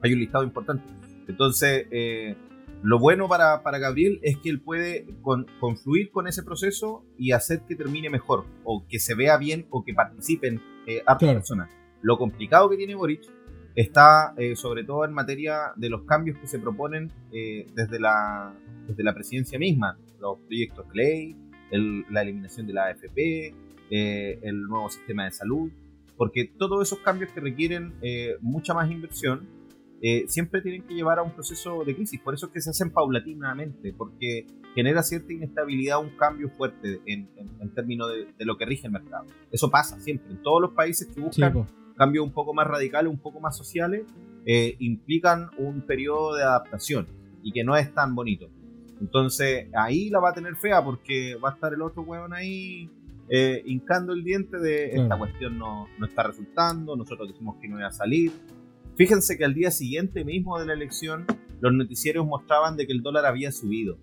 Hay un listado importante. Entonces, eh, lo bueno para, para Gabriel es que él puede con- confluir con ese proceso y hacer que termine mejor, o que se vea bien, o que participen eh, hartas Claro. personas. Lo complicado que tiene Boric está eh, sobre todo en materia de los cambios que se proponen eh, desde, la, desde la presidencia misma, los proyectos de ley, el- la eliminación de la AFP, eh, el nuevo sistema de salud, porque todos esos cambios que requieren eh, mucha más inversión eh, siempre tienen que llevar a un proceso de crisis, por eso es que se hacen paulatinamente, porque genera cierta inestabilidad un cambio fuerte en, en- en términos de, de lo que rige el mercado. Eso pasa siempre, en todos los países que Sí, buscan. Cambios un poco más radicales, un poco más sociales, eh, implican un periodo de adaptación y que no es tan bonito. Entonces ahí la va a tener fea porque va a estar el otro huevón ahí eh, hincando el diente de esta cuestión no, no está resultando, nosotros dijimos que no iba a salir. Fíjense que al día siguiente mismo de la elección los noticieros mostraban de que el dólar había subido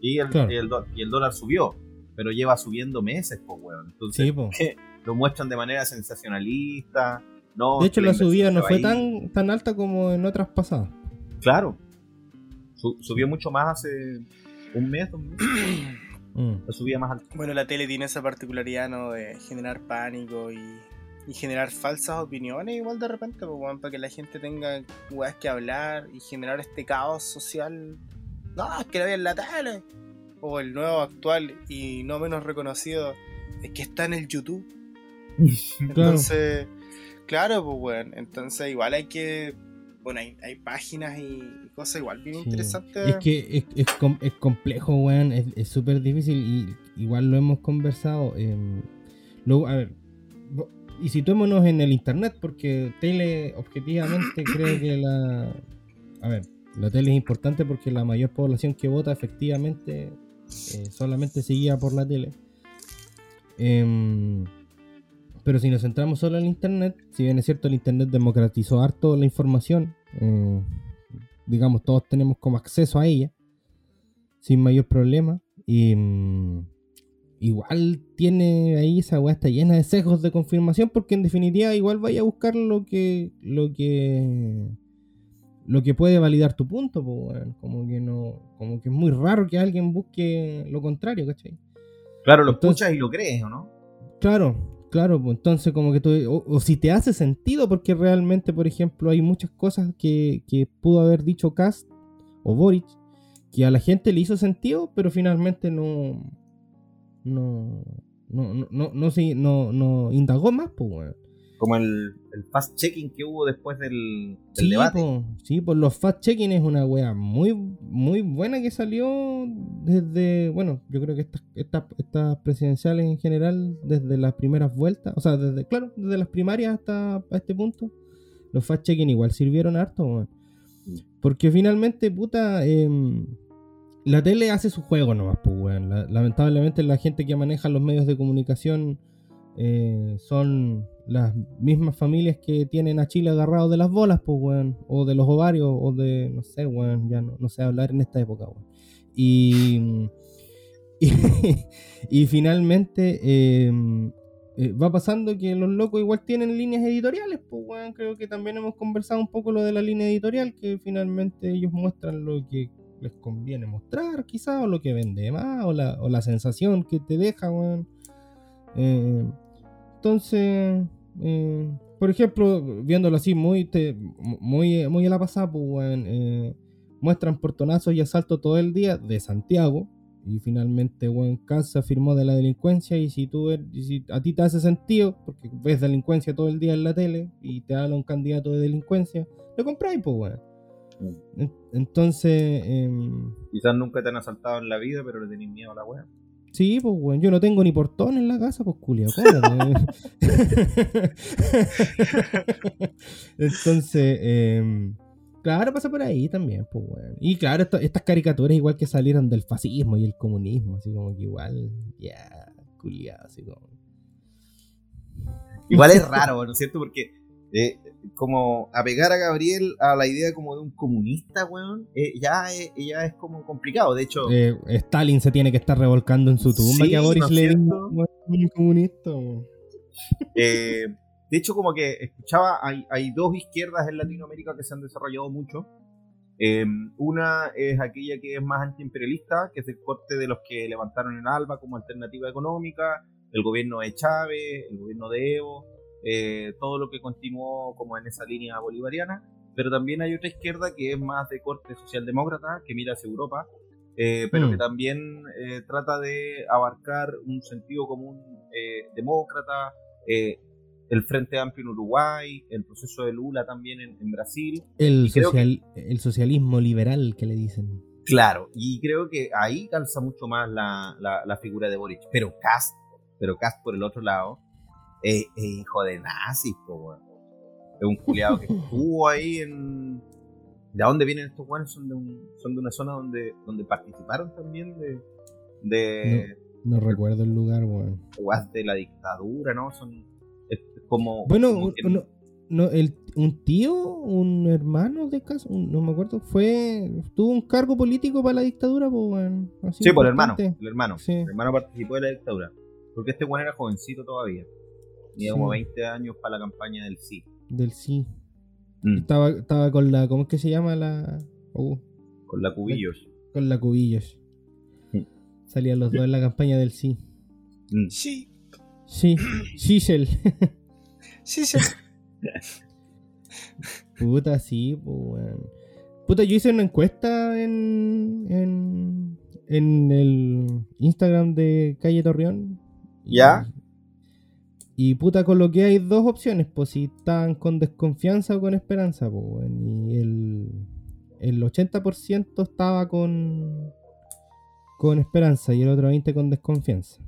y el, Claro. el, y el dólar subió, pero lleva subiendo meses, pues, huevón. Entonces, Sí, po. <laughs> lo muestran de manera sensacionalista. No, De hecho, la subida no fue tan, tan alta como en otras pasadas. Claro. Su- subió mucho más hace un mes, dos meses. <clears throat> Mm. La subida más alta. Bueno, la tele tiene esa particularidad, ¿no? De generar pánico y, y generar falsas opiniones, igual de repente, pues, para que la gente tenga weas que hablar y generar este caos social. No, es que lo vi en la tele. O el nuevo actual y no menos reconocido, es que está en el YouTube. <laughs> Entonces, claro, pues, weón. Entonces, igual hay que. Bueno, hay, hay páginas y, cosas igual bien Sí. interesantes. Es que es, es com- es complejo, weón. Es súper difícil y igual lo hemos conversado. em, luego, a ver, y situémonos en el internet, porque tele, objetivamente, <coughs> creo que la. A ver, la tele es importante porque la mayor población que vota, efectivamente, eh, solamente se guía por la tele. Em, pero si nos centramos solo en el internet, si bien es cierto, el internet democratizó harto la información. eh, digamos, todos tenemos como acceso a ella sin mayor problema. Y mm, igual tiene ahí esa weá está llena de sesgos de confirmación, porque en definitiva igual vaya a buscar lo que. lo que. lo que puede validar tu punto, po, weón. Como que no. Como que es muy raro que alguien busque lo contrario, ¿cachai? Claro, lo Entonces- escuchas y lo crees, ¿o no? Claro, claro, pues entonces como que tú, o, si te hace sentido, porque realmente, por ejemplo, hay muchas cosas que, que pudo haber dicho Cast o Boric, que a la gente le hizo sentido, pero finalmente no, no, no, no, no, no, se- no, no indagó más, pues, weón. Como el, el fast-checking que hubo después del, del Sí, debate. po, sí, pues los fact-checking es una wea muy, muy buena que salió desde, bueno, yo creo que estas, estas, estas presidenciales en general, desde las primeras vueltas, o sea, desde, claro, desde las primarias hasta este punto, los fact-checking igual sirvieron harto, weón. Porque finalmente, puta, em, la tele hace su juego nomás, pues, weón. La- lamentablemente la gente que maneja los medios de comunicación eh, son las mismas familias que tienen a Chile agarrado de las bolas, pues, weón. O de los ovarios, o de, no sé, weón, ya no, no sé hablar en esta época, weón. <laughs> Y, y, finalmente, em, eh, va pasando que los locos igual tienen líneas editoriales, pues weón, creo que también hemos conversado un poco lo de la línea editorial, que finalmente ellos muestran lo que les conviene mostrar, quizás, o lo que vende más, o la, o la sensación que te deja, weón. Eh, entonces, eh, por ejemplo, viéndolo así muy, te- muy, muy a la pasada, pues, weón, eh, muestran portonazos y asaltos todo el día de Santiago. Y finalmente, weón, Kass se afirmó de la delincuencia. Y si tú er- y si a ti te hace sentido, porque ves delincuencia todo el día en la tele y te habla un candidato de delincuencia, lo compráis, pues, weón. En- Entonces, em, Quizás nunca te han asaltado en la vida, pero le tenés miedo a la wea. Sí, pues, weón. Yo no tengo ni portón en la casa, pues, culia. <laughs> Entonces, em, claro, pasa por ahí también, pues, weón. Y claro, esto- estas caricaturas igual que salieron del fascismo y el comunismo, así como que igual, ya, culiado, así como. Igual es raro, ¿no es cierto? Porque eh, como apegar a Gabriel a la idea como de un comunista, weón, eh, ya, es, ya es como complicado. De hecho, Eh, Stalin se tiene que estar revolcando en su tumba Sí, que a Boris ¿no le un comunista, weón. eh, de hecho como que escuchaba, hay, hay dos izquierdas en Latinoamérica que se han desarrollado mucho. Una es aquella que es más antiimperialista, que es el corte de los que levantaron en Alba como alternativa económica, el gobierno de Chávez, el gobierno de Evo, eh, todo lo que continuó como en esa línea bolivariana. Pero también hay otra izquierda que es más de corte socialdemócrata, que mira hacia Europa, eh, pero Mm. que también eh, trata de abarcar un sentido común eh, demócrata, eh, el Frente Amplio en Uruguay, el proceso de Lula también en, en Brasil. El, social- el socialismo liberal que le dicen. Claro, y creo que ahí calza mucho más la, la, la figura de Boric. Pero Cast, pero Cast por el otro lado, es es hijo de nazis, po, weón. Es un culiado que <laughs> estuvo ahí en. ¿De dónde vienen estos weones? Son de, un, son de una zona donde, donde participaron también de. de No recuerdo el lugar, weón. de la dictadura, ¿no? Son. Es como. Bueno, como un- que- no, no, el, un tío, un hermano de casa, un- no me acuerdo, fue tuvo un cargo político para la dictadura, pues. Así Sí, por el hermano. El hermano. Sí. El hermano participó de la dictadura. Porque este weón era jovencito todavía. Tenía Sí. como 20 años para la campaña del sí. Del sí. Mm, Estaba, estaba con la, ¿cómo es que se llama la? Con la cubillos. con la cubillos. Sí. Salían los dos en la campaña del sí. Mm. Sí, Sí, sí, sí. <laughs> Puta, sí, pues, weón. Puta, yo hice una encuesta en, en, en el Instagram de Calle Torreón. ¿Ya? Y puta, coloqué ahí dos opciones, pues si estaban con desconfianza o con esperanza, pues, weón. Y el, el 80% estaba con, con esperanza y el otro 20% con desconfianza.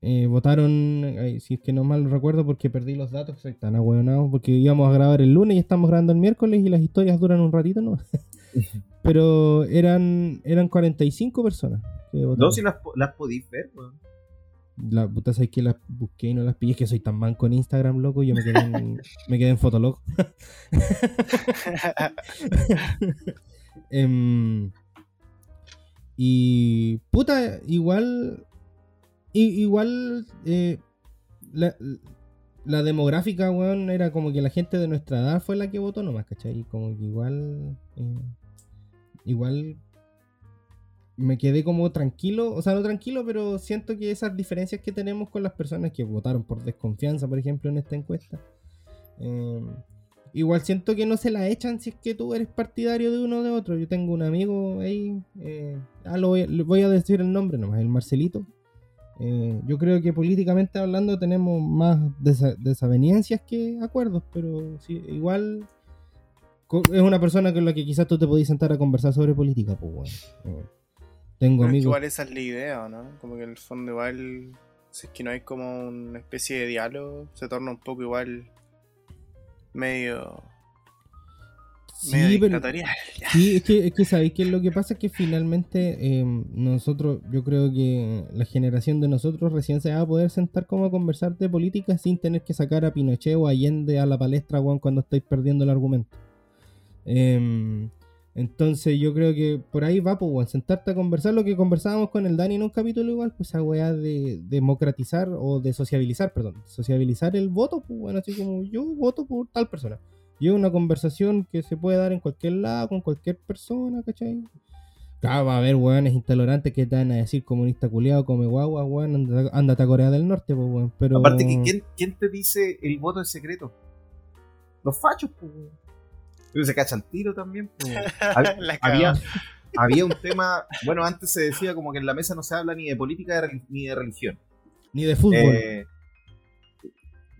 Eh, votaron, ay, si es que no mal recuerdo porque perdí los datos, soy tan ahueonado, porque íbamos a grabar el lunes y estamos grabando el miércoles y las historias duran un ratito, ¿no? <laughs> Pero eran, eran 45 personas que votaron. No, si las, las podéis ver, weón. La puta sabes que las busqué y no las pillé, que soy tan manco en Instagram, loco, yo me quedé en, me quedé en Fotolog. <laughs> Em, y puta, igual igual eh, la, la demográfica, weón, era como que la gente de nuestra edad fue la que votó nomás, ¿cachai? Como que igual eh, igual me quedé como tranquilo, o sea, no tranquilo, pero siento que esas diferencias que tenemos con las personas que votaron por desconfianza, por ejemplo, en esta encuesta, eh, igual siento que no se la echan si es que tú eres partidario de uno o de otro. Yo tengo un amigo ahí, eh, ah, lo voy, le voy a decir el nombre nomás, el Marcelito. Eh, yo creo que políticamente hablando tenemos más desa- desavenencias que acuerdos, pero sí, igual es una persona con la que quizás tú te podías sentar a conversar sobre política, pues bueno. Eh, Tengo Pero es que igual esa es la idea, ¿no? Como que en el fondo igual, si es que no hay como una especie de diálogo, se torna un poco igual medio, Sí, pero, <laughs> sí, es que, es que sabéis que lo que pasa es que finalmente eh, nosotros, yo creo que la generación de nosotros recién se va a poder sentar como a conversar de política sin tener que sacar a Pinochet o a Allende a la palestra, weón, cuando estáis perdiendo el argumento. Em, Entonces yo creo que por ahí va, pues, weón, sentarte a conversar lo que conversábamos con el Dani en un capítulo igual, pues esa weá de democratizar o de sociabilizar, perdón, sociabilizar el voto, pues bueno, así como yo voto por tal persona. Y es una conversación que se puede dar en cualquier lado, con cualquier persona, ¿cachai? Claro, va a haber weones intolerantes que te van a decir comunista culiado, come guagua, weón, anda- ándate a Corea del Norte, pues weón. Pero... Aparte, que ¿quién, quién te dice el voto es secreto? Los fachos, pues. weón. Pero se cachan tiro también, pues. <laughs> Había, había un tema, bueno, antes se decía como que en la mesa no se habla ni de política ni de religión. Ni de fútbol. Eh,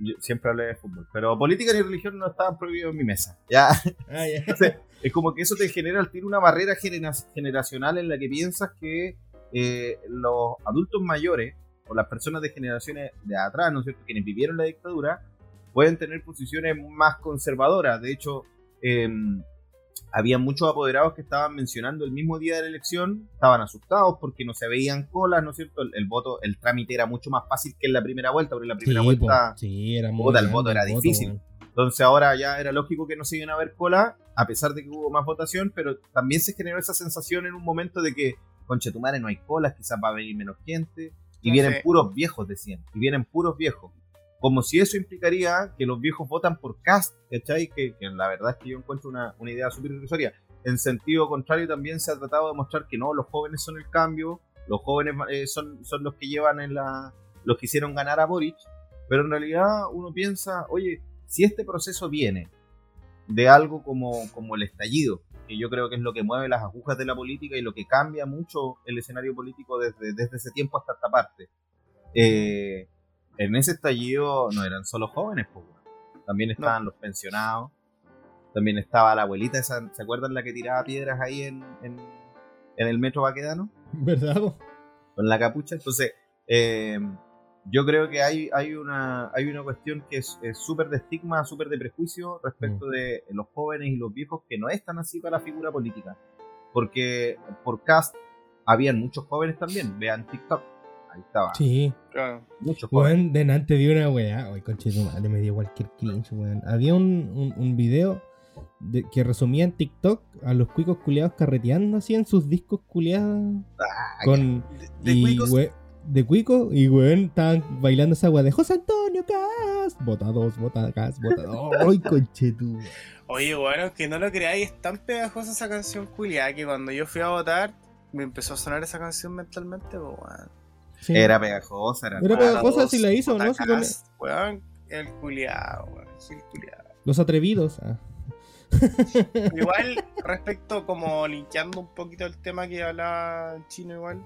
yo siempre hablé de fútbol, pero política ni religión no estaban prohibidos en mi mesa. Ya, Ah. <laughs> Entonces, es como que eso te genera al tiro una barrera genera- generacional en la que piensas que eh, los adultos mayores o las personas de generaciones de atrás, ¿no es cierto?, quienes vivieron la dictadura, pueden tener posiciones más conservadoras. De hecho, eh, había muchos apoderados que estaban mencionando el mismo día de la elección, estaban asustados porque no se veían colas, ¿no es cierto? El, el voto, el trámite era mucho más fácil que en la primera vuelta, porque en la primera Sí, vuelta... po, sí, era muy puta, el voto era difícil. Entonces ahora ya era lógico que no se iban a ver cola, a pesar de que hubo más votación, pero también se generó esa sensación en un momento de que, conche tu madre, no hay colas, quizás va a venir menos gente, y No vienen sé. puros viejos, decían, y vienen puros viejos. Como si eso implicaría que los viejos votan por cast, ¿cachai? Que, que la verdad es que yo encuentro una, una idea súper irrisoria. En sentido contrario, también se ha tratado de mostrar que no, los jóvenes son el cambio, los jóvenes eh, son, son los que llevan en la. los que hicieron ganar a Boric, pero en realidad uno piensa, oye, si este proceso viene de algo como, como el estallido, que yo creo que es lo que mueve las agujas de la política y lo que cambia mucho el escenario político desde, desde ese tiempo hasta esta parte. Eh, en ese estallido no eran solo jóvenes, pues, también estaban los pensionados, también estaba la abuelita, esa, ¿se acuerdan la que tiraba piedras ahí en, en, en el metro Baquedano? <laughs> ¿Verdad? con la capucha. Entonces, eh, yo creo que hay, hay, una, hay una cuestión que es es súper de estigma, súper de prejuicio respecto Mm. de los jóvenes y los viejos que no están así para la figura política. Porque por cast habían muchos jóvenes también. Vean TikTok. Ahí estaba. Sí. Claro. Jóvenes. Weón, delante vi una weá. Ay, conche tu madre, me dio cualquier cringe, weón. Había un, un, un video de- que resumía en TikTok a los cuicos culiados carreteando así en sus discos culiados. Ah, con. De y, cuicos, we- de cuico y weón estaban bailando esa weá de José Antonio Cas. Bota dos, bota Cas, bota dos. <laughs> Ay, conche tu. madre. Oye, bueno, que no lo creáis, es tan pegajosa esa canción culiada que cuando yo fui a votar me empezó a sonar esa canción mentalmente, pues, weón. Sí. Era pegajosa, era. Era pegajosa si la hizo, ¿no? Si con- cas, Weón, el culiado, weón, el culiado. Los atrevidos. ah. <laughs> Igual, respecto, como linkeando un poquito el tema que hablaba el chino, igual.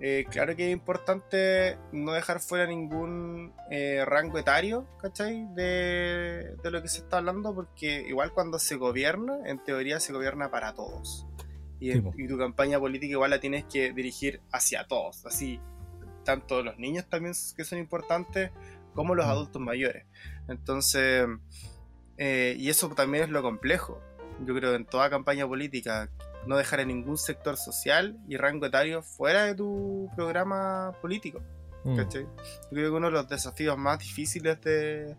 eh, claro que es importante no dejar fuera ningún eh, rango etario, ¿cachai? De, de lo que se está hablando, porque igual cuando se gobierna, en teoría se gobierna para todos. Y, Sí, po. y tu campaña política igual la tienes que dirigir hacia todos, así, tanto los niños también que son importantes, como los Mm. adultos mayores. Entonces, eh, y eso también es lo complejo. Yo creo que en toda campaña política, no dejar a ningún sector social y rango etario fuera de tu programa político. Mm. Yo creo que uno de los desafíos más difíciles de,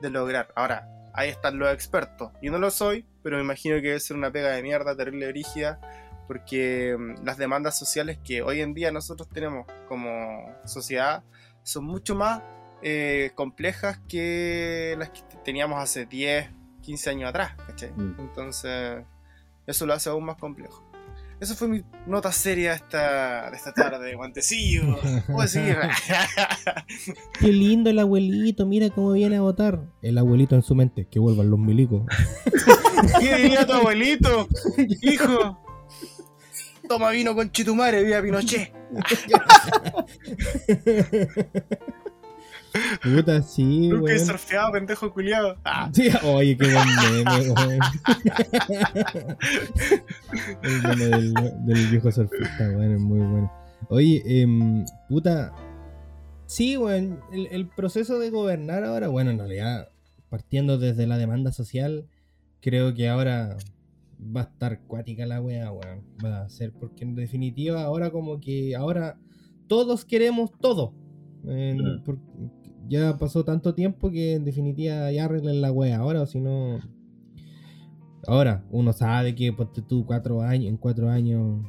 de lograr. Ahora, ahí están los expertos. Yo no lo soy, pero me imagino que debe ser una pega de mierda terrible brígida, porque mm, las demandas sociales que hoy en día nosotros tenemos como sociedad son mucho más eh, complejas que las que teníamos hace 10, 15 años atrás, ¿cachai? Mm. Entonces, eso lo hace aún más complejo. Eso fue mi nota seria esta, de esta tarde, guantecillo. <laughs> ¿Puedo seguir? Qué lindo el abuelito, mira cómo viene a votar. El abuelito en su mente, que vuelvan los milicos. <laughs> ¿Qué diría tu abuelito? Hijo, toma vino con chitumare, viva Pinochet. <laughs> Puta, sí, Nunca he weón. surfeado, pendejo culiado. Ah, Sí, oye, qué buen meme, weón. <laughs> El meme del, del viejo surfista, weón, es muy bueno. Oye, em, puta. Sí, weón, el, el proceso de gobernar ahora, bueno, en realidad, partiendo desde la demanda social, creo que ahora va a estar cuática la wea, weón. Va a ser, porque en definitiva, ahora como que, ahora todos queremos todo. Por- ya pasó tanto tiempo que en definitiva ya arreglen la wea ahora, o si no. Ahora, uno sabe que ponte tú cuatro años, en cuatro años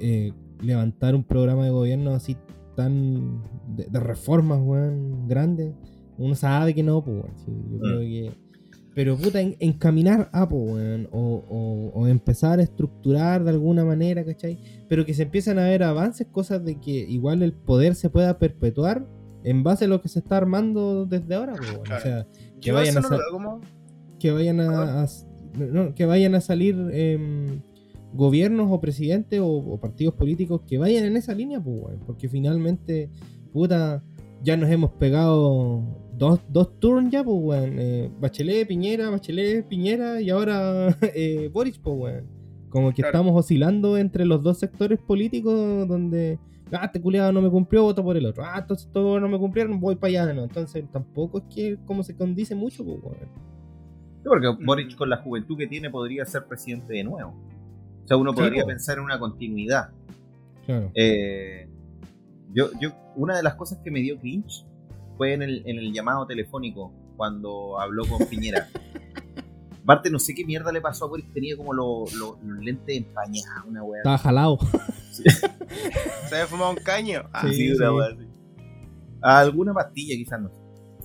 eh, levantar un programa de gobierno así tan de, de reformas, weón, grandes, uno sabe que no, pues, weón. sí, yo creo que. Pero puta, en- encaminar a, pues, weón, o, o- o empezar a estructurar de alguna manera, ¿cachai? Pero que se empiezan a ver avances, cosas de que igual el poder se pueda perpetuar en base a lo que se está armando desde ahora, pues. Claro. O sea, que Yo vayan a no como. que vayan a, a- no, que vayan a salir em, gobiernos o presidentes o, o partidos políticos que vayan en esa línea, pues, weón. Porque finalmente, puta, ya nos hemos pegado dos, dos turns ya, pues, weón. Eh, Bachelet, Piñera, Bachelet, Piñera y ahora <laughs> eh, Boris, pues, weón. Como que Claro. estamos oscilando entre los dos sectores políticos donde, ah, este culiado no me cumplió, voto por el otro. Ah, entonces todos no me cumplieron, voy para allá, ¿no? Entonces tampoco es que como se condice mucho, pues. Sí, porque Mm. Boric con la juventud que tiene podría ser presidente de nuevo. O sea, uno Sí, podría po. pensar en una continuidad. Claro. Eh, yo, yo, una de las cosas que me dio cringe fue en el, en el llamado telefónico cuando habló con Piñera. <laughs> Aparte, no sé qué mierda le pasó a Boric, tenía como lo- lo- los lentes empañados, una weá. Estaba jalado. <laughs> Se había fumado un caño. Ah, Sí, Sí, una sí. weá así. Alguna pastilla, quizás no sé.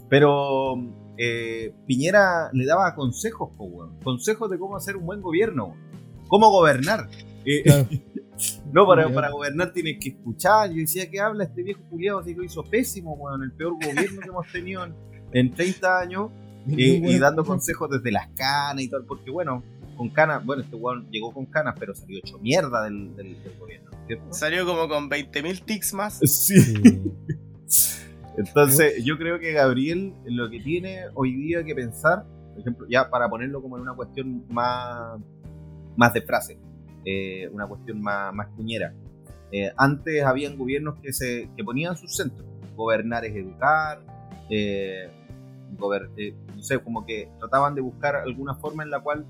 Pero eh, Piñera le daba consejos, po, weón. consejos de cómo hacer un buen gobierno, weón. cómo gobernar. Eh, Claro. <laughs> no, para, gobernar tienes que escuchar. Yo decía que habla este viejo culiado, así que lo hizo pésimo, weón. El peor gobierno que hemos tenido en, en 30 años. Y, y dando consejos desde las canas y tal, porque bueno, con canas, bueno, este weón llegó con canas, pero salió hecho mierda del, del- del gobierno, ¿cierto? Salió como con 20.000 tics más. <laughs> Sí. Sí. Entonces, yo creo que Gabriel lo que tiene hoy día que pensar, por ejemplo, ya para ponerlo como en una cuestión más, más de frase, eh, una cuestión más, más cuñera. Eh, antes habían gobiernos que se que ponían sus centros. Gobernar es educar, eh, gober- eh, no sé, como que trataban de buscar alguna forma en la cual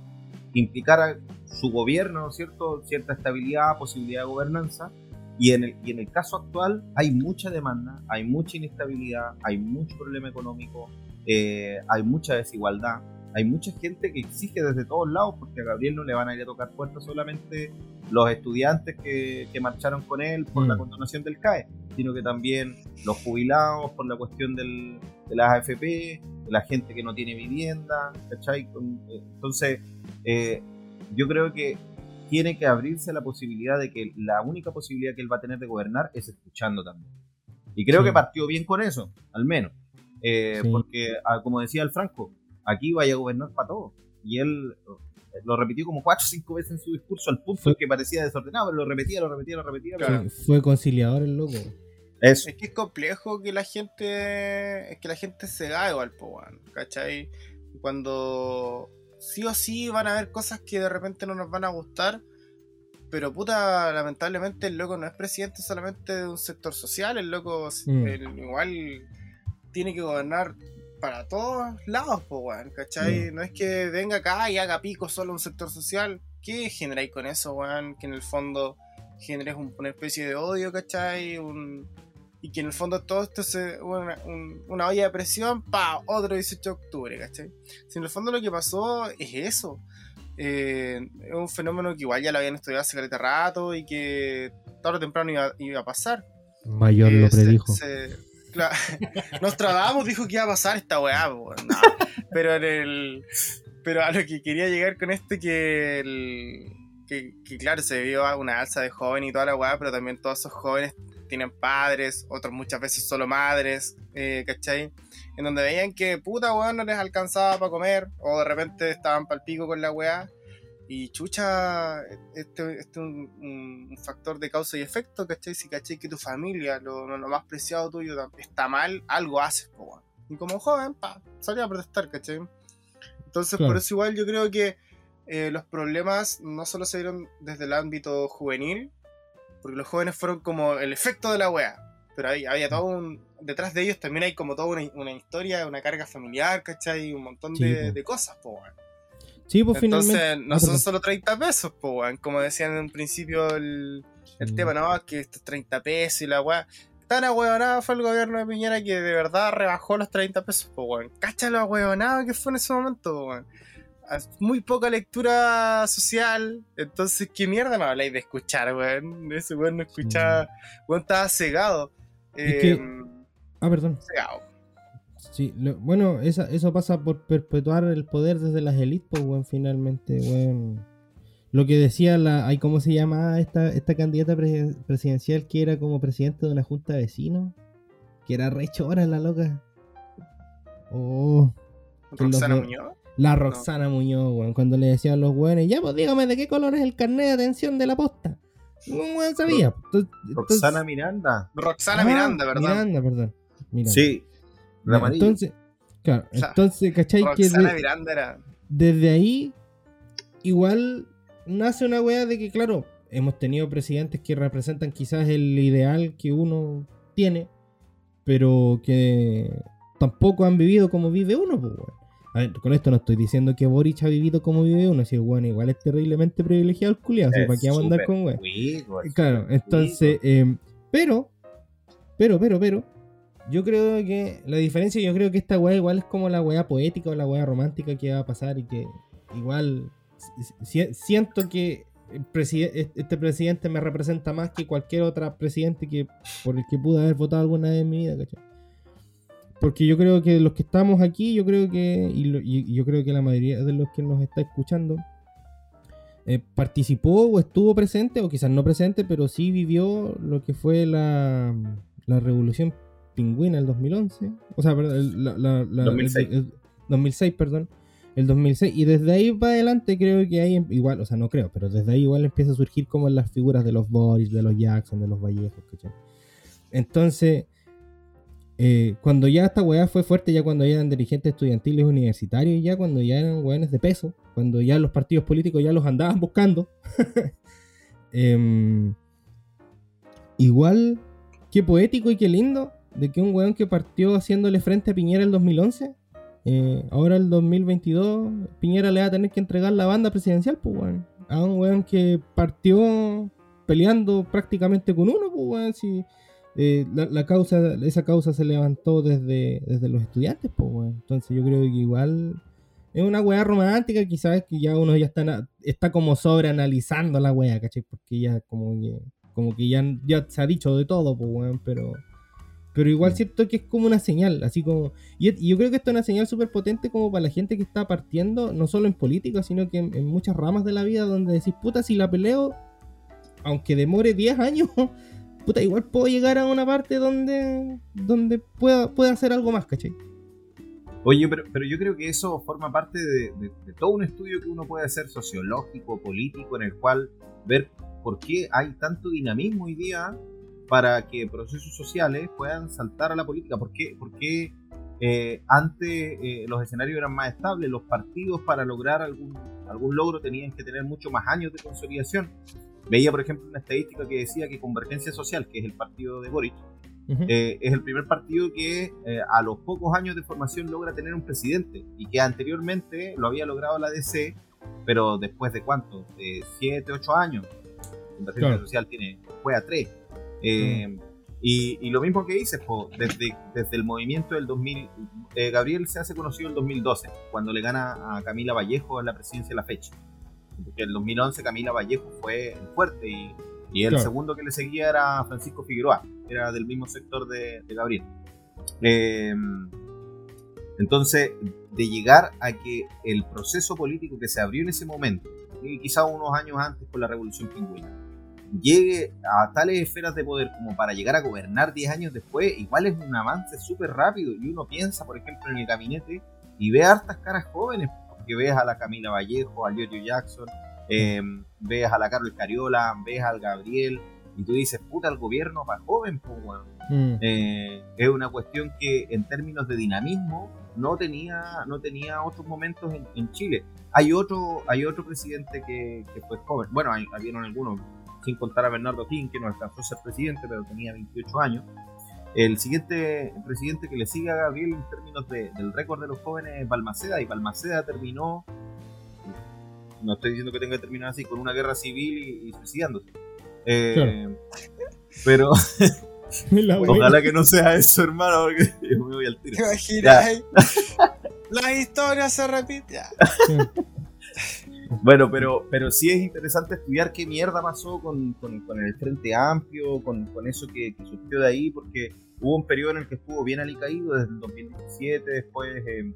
implicara su gobierno, ¿no es cierto? Cierta estabilidad, posibilidad de gobernanza. Y en, el, y en el caso actual hay mucha demanda, hay mucha inestabilidad, hay mucho problema económico, eh, hay mucha desigualdad, hay mucha gente que exige desde todos lados, porque a Gabriel no le van a ir a tocar puertas solamente los estudiantes que, que marcharon con él por Mm. la condonación del CAE, sino que también los jubilados por la cuestión del, de las AFP, de la gente que no tiene vivienda, ¿cachai? Eh, Entonces, eh, yo creo que tiene que abrirse la posibilidad de que la única posibilidad que él va a tener de gobernar es escuchando también. Y creo Sí. que partió bien con eso, al menos. Eh, Sí. Porque, ah, como decía el Franco, aquí vaya a gobernar para todos. Y él eh, lo repitió como cuatro o cinco veces en su discurso, al punto Fue- que parecía desordenado, pero lo repetía, lo repetía, lo repetía. Claro. Fue, fue conciliador el loco. Eso. Es que es complejo que la gente. Es que la gente se da igual, po, ¿cachai? Cuando sí o sí van a haber cosas que de repente no nos van a gustar. Pero puta, lamentablemente el loco no es presidente solamente de un sector social, el loco Mm. el- igual tiene que gobernar para todos lados, po, weón, ¿cachai? Mm. No es que venga acá y haga pico solo un sector social. ¿Qué generáis con eso, weón? Que en el fondo generes un- una especie de odio, ¿cachai? Un, y que en el fondo todo esto se una, un- una olla de presión para otro 18 de octubre, ¿cachai? Si en el fondo lo que pasó es eso. Eh, es un fenómeno que igual ya lo habían estudiado hace caleta rato y que tarde o temprano iba, iba a pasar. Mayor Eh, lo se- predijo. se- cla- <laughs> Nostradamus dijo que iba a pasar esta weá, pero en el. Pero a lo que quería llegar con este que el. Que, claro, se vio una alza de jóvenes y toda la weá, pero también todos esos jóvenes tienen padres, otros muchas veces solo madres, eh, ¿cachai? En donde veían que puta weón no les alcanzaba para comer, o de repente estaban pal pico con la weá. Y chucha, este, este es un, un- un factor de causa y efecto, ¿cachai? Si cachai que tu familia, lo, lo más preciado tuyo, está mal, algo haces, po. Y como joven, pa, salí a protestar, ¿cachai? Entonces, Claro. por eso igual yo creo que eh, los problemas no solo se dieron desde el ámbito juvenil, porque los jóvenes fueron como el efecto de la wea, pero ahí había todo un... Detrás de ellos también hay como toda una, una historia, una carga familiar, ¿cachai? Un montón Sí, de, cosas, po, weón. Sí, pues Entonces, finalmente. no Ah, son solo 30 pesos, po, weón. Como decían en un principio el, el Sí. tema, no, que estos 30 pesos y la weá. Tan ahueonado fue el gobierno de Piñera que de verdad rebajó los 30 pesos, po, weón. Cacha lo ahueonado que fue en ese momento, weón. muy poca lectura social. Entonces, ¿qué mierda me habláis de escuchar, weón? Ese weón no escuchaba. Weón estaba cegado. que... Ah, perdón. Cegado. Sí, bueno, eso pasa por perpetuar el poder desde las élites, pues, weón, finalmente, weón. Lo que decía la. ¿Cómo se llama esta, esta candidata presidencial que era como presidente de una junta de vecinos? Que era re chora la loca. Oh. ¿Roxana Muñoz? La Roxana Muñoz, weón. Cuando le decían a los weones, ya, pues dígame de qué color es el carnet de atención de la posta. No weón sabía. Roxana Miranda. Roxana Miranda, ¿verdad? Miranda, perdón. Sí. La entonces, claro, entonces, ¿cachai? Roxana Miranda era. Desde ahí, igual nace una weá de que, claro, hemos tenido presidentes que representan quizás el ideal que uno tiene, pero que tampoco han vivido como vive uno, pues, A ver, con esto no estoy diciendo que Boric ha vivido como vive uno, si bueno, igual es terriblemente privilegiado el culiado, ¿para qué vamos a andar con weá? Claro, entonces, eh, pero, pero, pero, pero, yo creo que la diferencia, yo creo que esta weá igual es como la weá poética o la weá romántica que va a pasar y que igual siento que este presidente me representa más que cualquier otro presidente que por el que pude haber votado alguna vez en mi vida, ¿cachai? Porque yo creo que los que estamos aquí, yo creo que, y, yo creo que la mayoría de los que nos está escuchando, eh, participó o estuvo presente, o quizás no presente, pero sí vivió lo que fue la, la revolución pingüina el 2011. O sea, perdón, la, 2006. 2006, perdón el 2006. Y desde ahí para adelante creo que hay em, igual, o sea, no creo, pero desde ahí igual empieza a surgir como las figuras de los Boris, de los Jackson, de los Vallejos, ¿cachai? Entonces, eh, cuando ya esta weá fue fuerte, ya cuando ya eran dirigentes estudiantiles universitarios, ya cuando ya eran weones de peso, cuando ya los partidos políticos ya los andaban buscando, <laughs> em, igual, qué poético y qué lindo de que un weón que partió haciéndole frente a Piñera el 2011 eh, ahora el 2022, Piñera le va a tener que entregar la banda presidencial, pues, weón. A un weón que partió peleando prácticamente con uno, pues, weón. Si, eh, la, causa, esa causa se levantó desde, desde los estudiantes, pues, weón. Entonces yo creo que igual es una weá romántica, quizás que ya uno ya está, está como sobreanalizando la weá, ¿cachai? Porque ya como que, como que ya, ya se ha dicho de todo, pues, weón, pero pero igual siento que es como una señal, así como... Y, yo creo que esto es una señal súper potente como para la gente que está partiendo, no solo en política, sino que en, muchas ramas de la vida donde decís, puta, si la peleo, aunque demore 10 años, <laughs> puta, igual puedo llegar a una parte donde, donde pueda, pueda hacer algo más, ¿cachai? Oye, pero, pero yo creo que eso forma parte de, de, todo un estudio que uno puede hacer sociológico, político, en el cual ver por qué hay tanto dinamismo hoy día para que procesos sociales puedan saltar a la política. ¿Por qué? Porque eh, antes eh, los escenarios eran más estables, los partidos para lograr algún, algún logro tenían que tener mucho más años de consolidación. Veía, por ejemplo, una estadística que decía que Convergencia Social, que es el partido de Boric, eh, es el primer partido que a los pocos años de formación logra tener un presidente y que anteriormente lo había logrado la DC, pero después de cuánto, de 7, 8 años. Convergencia Social tiene, fue a 3. Eh, y, lo mismo que dices, desde, desde el movimiento del 2000, eh, Gabriel se hace conocido en el 2012, cuando le gana a Camila Vallejo en la presidencia de la fecha. Porque en el 2011 Camila Vallejo fue fuerte y, y el segundo que le seguía era Francisco Figueroa, era del mismo sector de, Gabriel. Eh, entonces, de llegar a que el proceso político que se abrió en ese momento, y quizá unos años antes con la Revolución Pingüina, llegue a tales esferas de poder como para llegar a gobernar 10 años después, igual es un avance súper rápido. Y uno piensa, por ejemplo, en el gabinete y ve hartas caras jóvenes, porque ves a la Camila Vallejo, a Giorgio Jackson, eh, ves a la Carol Cariola, ves al Gabriel, y tú dices, puta, el gobierno para joven, pues, es una cuestión que en términos de dinamismo no tenía, no tenía otros momentos en, Chile. Hay otro, hay otro presidente que, fue joven, bueno, hay, habían algunos, sin contar a Bernardo King, que no alcanzó a ser presidente, pero tenía 28 años. El siguiente presidente que le sigue a Gabriel en términos del récord de los jóvenes es Balmaceda, y Balmaceda terminó, no estoy diciendo que tenga que terminar así, con una guerra civil y, suicidándose. Eh, pero <laughs> ojalá que no sea eso, hermano, porque me voy al tiro. La historia se repite. Bueno, pero, pero sí es interesante estudiar qué mierda pasó con, con, con el Frente Amplio, con, con eso que, que, surgió de ahí, porque hubo un periodo en el que estuvo bien alicaído, desde el 2017, después, eh,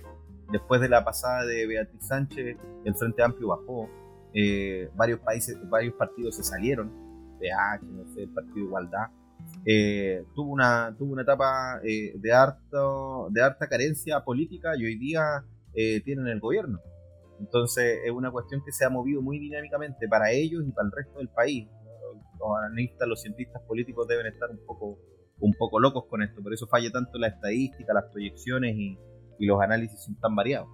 después de la pasada de Beatriz Sánchez, el Frente Amplio bajó, eh, varios países, varios partidos se salieron, PH, no sé, el Partido Igualdad, eh, tuvo, una, tuvo una etapa eh, de, harto, de harta carencia política y hoy día tienen el gobierno. Entonces es una cuestión que se ha movido muy dinámicamente para ellos y para el resto del país. Los analistas, los cientistas políticos deben estar un poco, un poco locos con esto, por eso falla tanto la estadística, las proyecciones y, y los análisis son tan variados.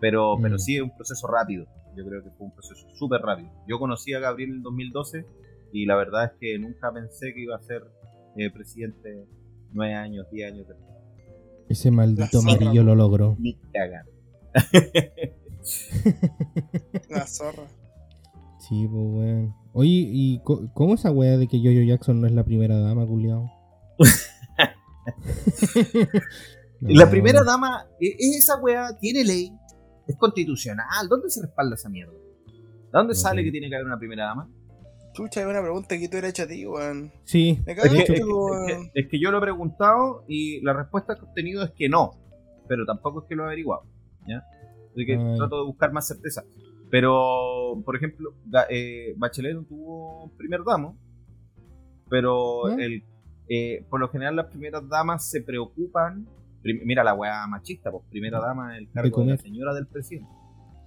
Pero, mm. pero sí es un proceso rápido, yo creo que fue un proceso súper rápido. Yo conocí a Gabriel en 2012 y la verdad es que nunca pensé que iba a ser eh, presidente nueve años, diez años después. Ese maldito amarillo lo logró. Ni cagan. <laughs> <laughs> La zorra. Sí, pues weón. Oye, ¿y cómo esa weá de que Jojo Jackson no es la primera dama, culiao? no. <laughs> La primera dama, e, esa weá tiene ley, es constitucional. ¿Dónde se respalda esa mierda? ¿De dónde sale que tiene que haber una primera dama? Chucha, es una pregunta que tú eres hecha a ti, weón. Sí. Es que, es, que, es que, yo lo he preguntado y la respuesta que he obtenido es que no. Pero tampoco es que lo he averiguado. ¿ya? Así que Ay. trato de buscar más certeza. Pero, por ejemplo, eh, Bachelet no tuvo primer damo. Pero ¿Eh? el, eh, por lo general las primeras damas se preocupan. Mira la weá machista, pues primera dama el cargo de, de la señora del presidente.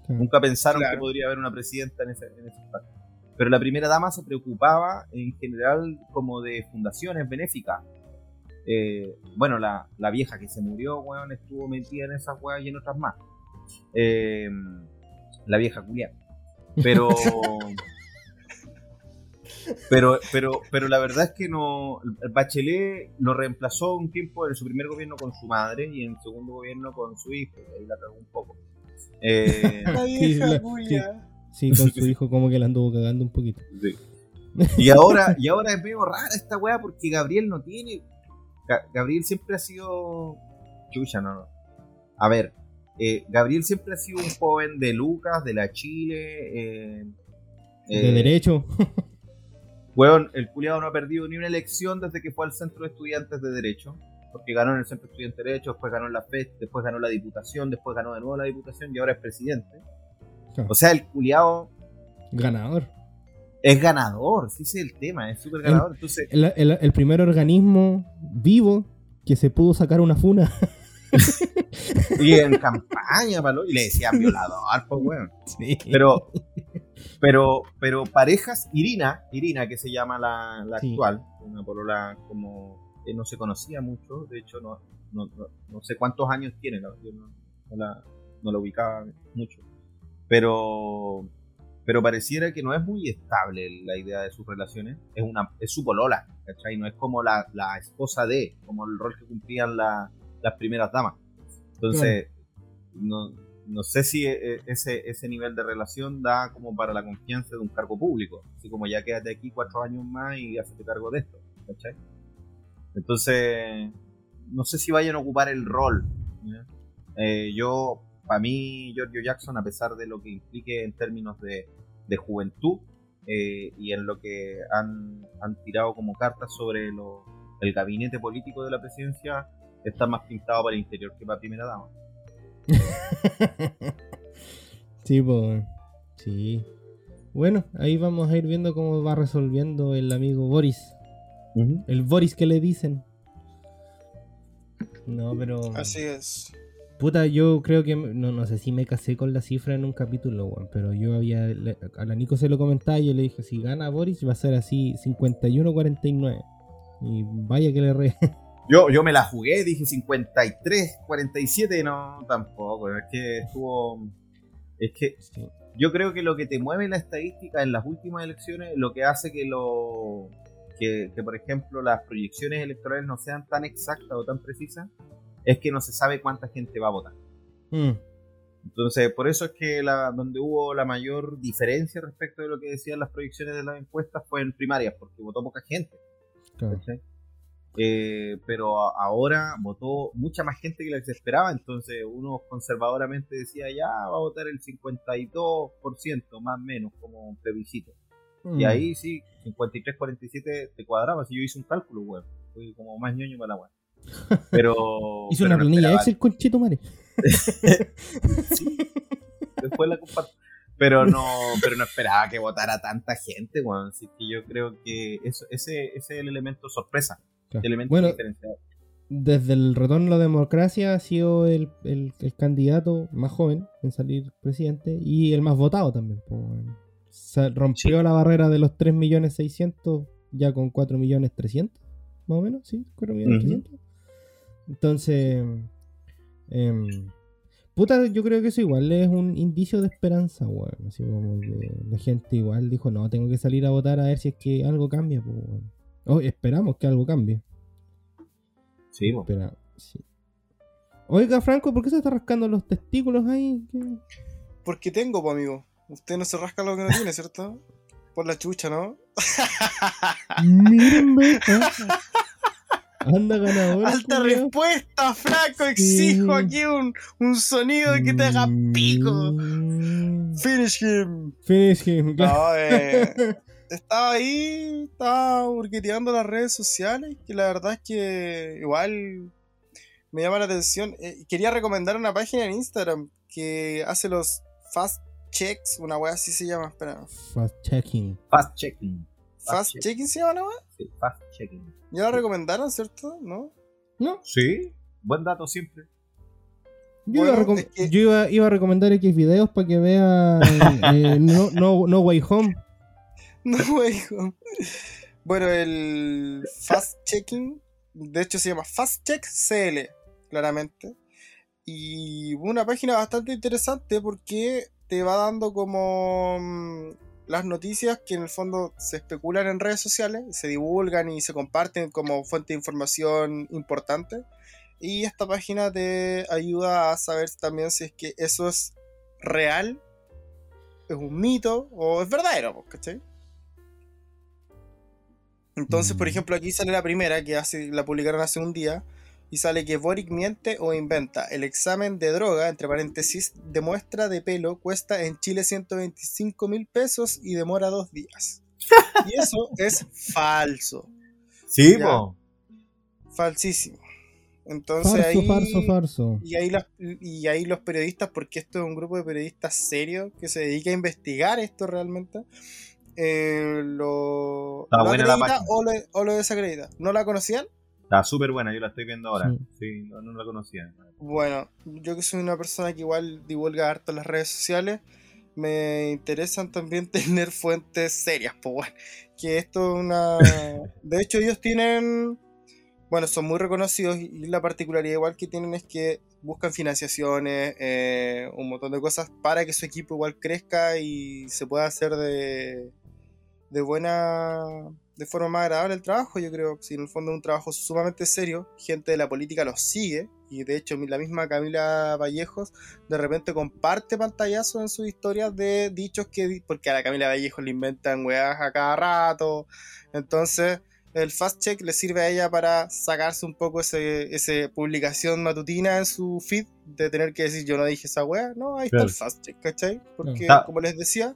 Nunca pensaron claro. que podría haber una presidenta en ese, en ese espacio. Pero la primera dama se preocupaba en general como de fundaciones benéficas. Eh, bueno, la, la, vieja que se murió, weón, estuvo metida en esas weas y en otras más. Eh, la vieja culiada. Pero, pero, pero, pero la verdad es que no. Bachelet lo reemplazó un tiempo en su primer gobierno con su madre y en el segundo gobierno con su hijo. Ahí la cagó un poco. Eh, la vieja culiada. Sí, con su hijo como que la anduvo cagando un poquito. Sí. Y ahora, y ahora es medio rara esta weá porque Gabriel no tiene. Gabriel siempre ha sido. Chucha, no, no. A ver, eh, Gabriel siempre ha sido un joven de Lucas, de la Chile. Eh, de eh, derecho. <laughs> Weón, el culiado no ha perdido ni una elección desde que fue al centro de estudiantes de derecho. Porque ganó en el centro de estudiantes de derecho, después ganó en la FED, después ganó la diputación, después ganó de nuevo la diputación y ahora es presidente. O sea, el culiado. Ganador. Es ganador, sí, ese es el tema, es súper ganador. El, Entonces, el, el, el, primer organismo vivo que se pudo sacar una funa. <laughs> y en campaña, palo, y le decían violador, pues weón. <laughs> Sí. Pero, pero, pero parejas, Irina, Irina que se llama la, la sí. actual, una polola como que no se conocía mucho, de hecho no, no, no, no sé cuántos años tiene, yo no, la, no la ubicaba mucho pero pero pareciera que no es muy estable la idea de sus relaciones. Es una es su polola, ¿cachai? No es como la, la esposa de, como el rol que cumplían la, las primeras damas. Entonces, no, no, sé si e, ese, ese nivel de relación da como para la confianza de un cargo público. Así como ya quédate aquí cuatro años más y hazte cargo de esto, ¿cachai? Entonces, no sé si vayan a ocupar el rol. Eh, yo para mí, Giorgio Jackson, a pesar de lo que implique en términos de, de juventud eh, y en lo que han, han tirado como cartas sobre lo, el gabinete político de la presidencia, está más pintado para el interior que para primera dama. <laughs> sí, pues. Sí. Bueno, ahí vamos a ir viendo cómo va resolviendo el amigo Boris. Uh -huh. El Boris que le dicen. No, pero. Así es. Puta, yo creo que, no, no sé si me casé con la cifra en un capítulo, weón, pero yo había, a la Nico se lo comentaba y yo le dije, si gana Boris va a ser así 51-49. Y vaya que le re... <laughs> Yo, yo me la jugué, dije 53, 47, no, tampoco, es que estuvo... Es que yo creo que lo que te mueve la estadística en las últimas elecciones, lo que hace que lo... Que, que por ejemplo las proyecciones electorales no sean tan exactas o tan precisas, es que no se sabe cuánta gente va a votar. Mm. Entonces, por eso es que la, donde hubo la mayor diferencia respecto de lo que decían las proyecciones de las encuestas fue en primarias, porque votó poca gente. Claro. Eh, pero ahora votó mucha más gente que la que se esperaba, entonces uno conservadoramente decía ya va a votar el 52% más o menos como un plebiscito. Mm. Y ahí sí, 53-47 te cuadraba, si yo hice un cálculo, weón. Fui como más ñoño para la weón. <laughs> Pero. Hizo una no planilla esperaba- Excel con Chito Mare. <laughs> Sí, después la comparto. Pero no, pero no esperaba que votara tanta gente, weón. Así que yo creo que eso, ese, ese es el elemento sorpresa, Claro. el elemento Bueno, desde el retorno a la democracia ha sido el, el- el candidato más joven en salir presidente y el más votado también. Se rompió la barrera de los 3.600.000 ya con 4.300.000, más o menos, ¿sí? 4.300.000. Entonces, em, puta, yo creo que eso igual es un indicio de esperanza, weón. Así como que la gente igual dijo, no, tengo que salir a votar a ver si es que algo cambia, weón. Oh, esperamos que algo cambie. Sí. Espera, sí. Oiga, Franco, ¿por qué se está rascando los testículos ahí? ¿Qué? Porque tengo, pues, amigo. Usted no se rasca lo que no tiene, ¿cierto? Por la chucha, ¿no? Mírenme. Anda ganador. Alta culiao. respuesta, Franco. Sí. Exijo aquí un, un sonido que te haga pico. Mm. Finish him. Finish him. claro. No, eh, <laughs> estaba ahí, estaba burgueteando las redes sociales, que la verdad es que igual me llama la atención. Eh, quería recomendar una página en Instagram que hace los fast checks, una wea así se llama, espera. Fast checking. Fast checking. Fast check. checking se llama la wea. Sí, fast checking. Ya la recomendaron, ¿cierto? ¿No? No, Sí, buen dato siempre. yo, Bueno, iba, a es que- yo iba, iba a recomendar X videos para que vean eh, no, no, no Way Home. <laughs> Bueno, el Fast Checking, de hecho se llama Fast Check CL, claramente. Y una página bastante interesante porque te va dando como mm, las noticias que en el fondo se especulan en redes sociales, se divulgan y se comparten como fuente de información importante. Y esta página te ayuda a saber también si es que eso es real, es un mito o es verdadero, ¿cachai? Entonces, por Mm. ejemplo, aquí sale la primera, que hace, la publicaron hace un día, y sale que Boric miente o inventa. El examen de droga, entre paréntesis, de muestra de pelo cuesta en Chile 125 mil pesos y demora dos días. <laughs> Y eso es falso, Sí, po. falsísimo. Entonces Farso, ahí... farso, farso. Y ahí, las- y ahí los periodistas, porque esto es un grupo de periodistas serios que se dedica a investigar esto realmente, eh, lo, Está lo buena la página. o lo, o lo desacredita. ¿No la conocían? Está súper buena, yo la estoy viendo ahora. Sí. Sí, no, no la conocía. Bueno, yo que soy una persona que igual divulga harto en las redes sociales, me interesan también <laughs> tener fuentes serias, pues bueno, que esto es una... <laughs> De hecho ellos tienen, bueno, son muy reconocidos y y la particularidad igual que tienen es que buscan financiaciones, eh, un montón de cosas para que su equipo igual crezca y se pueda hacer de, de buena de forma más agradable el trabajo, yo creo, si en el fondo es un trabajo sumamente serio, gente de la política los sigue, y de hecho la misma Camila Vallejos de repente comparte pantallazos en sus historias de dichos que, porque a la Camila Vallejos le inventan weas a cada rato, entonces el fast check le sirve a ella para sacarse un poco ese, ese publicación matutina en su feed de tener que decir yo no dije esa wea, no, ahí Claro. está el fast check, ¿cachai? Porque como les decía,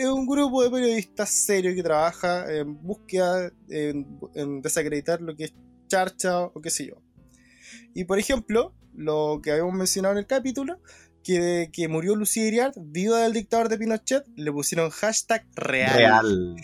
es un grupo de periodistas serios que trabaja en búsqueda, en, en desacreditar lo que es charcha o qué sé yo. Y por ejemplo, lo que habíamos mencionado en el capítulo, que, que murió Lucía Iriart, viuda del dictador de Pinochet, le pusieron hashtag real. Real.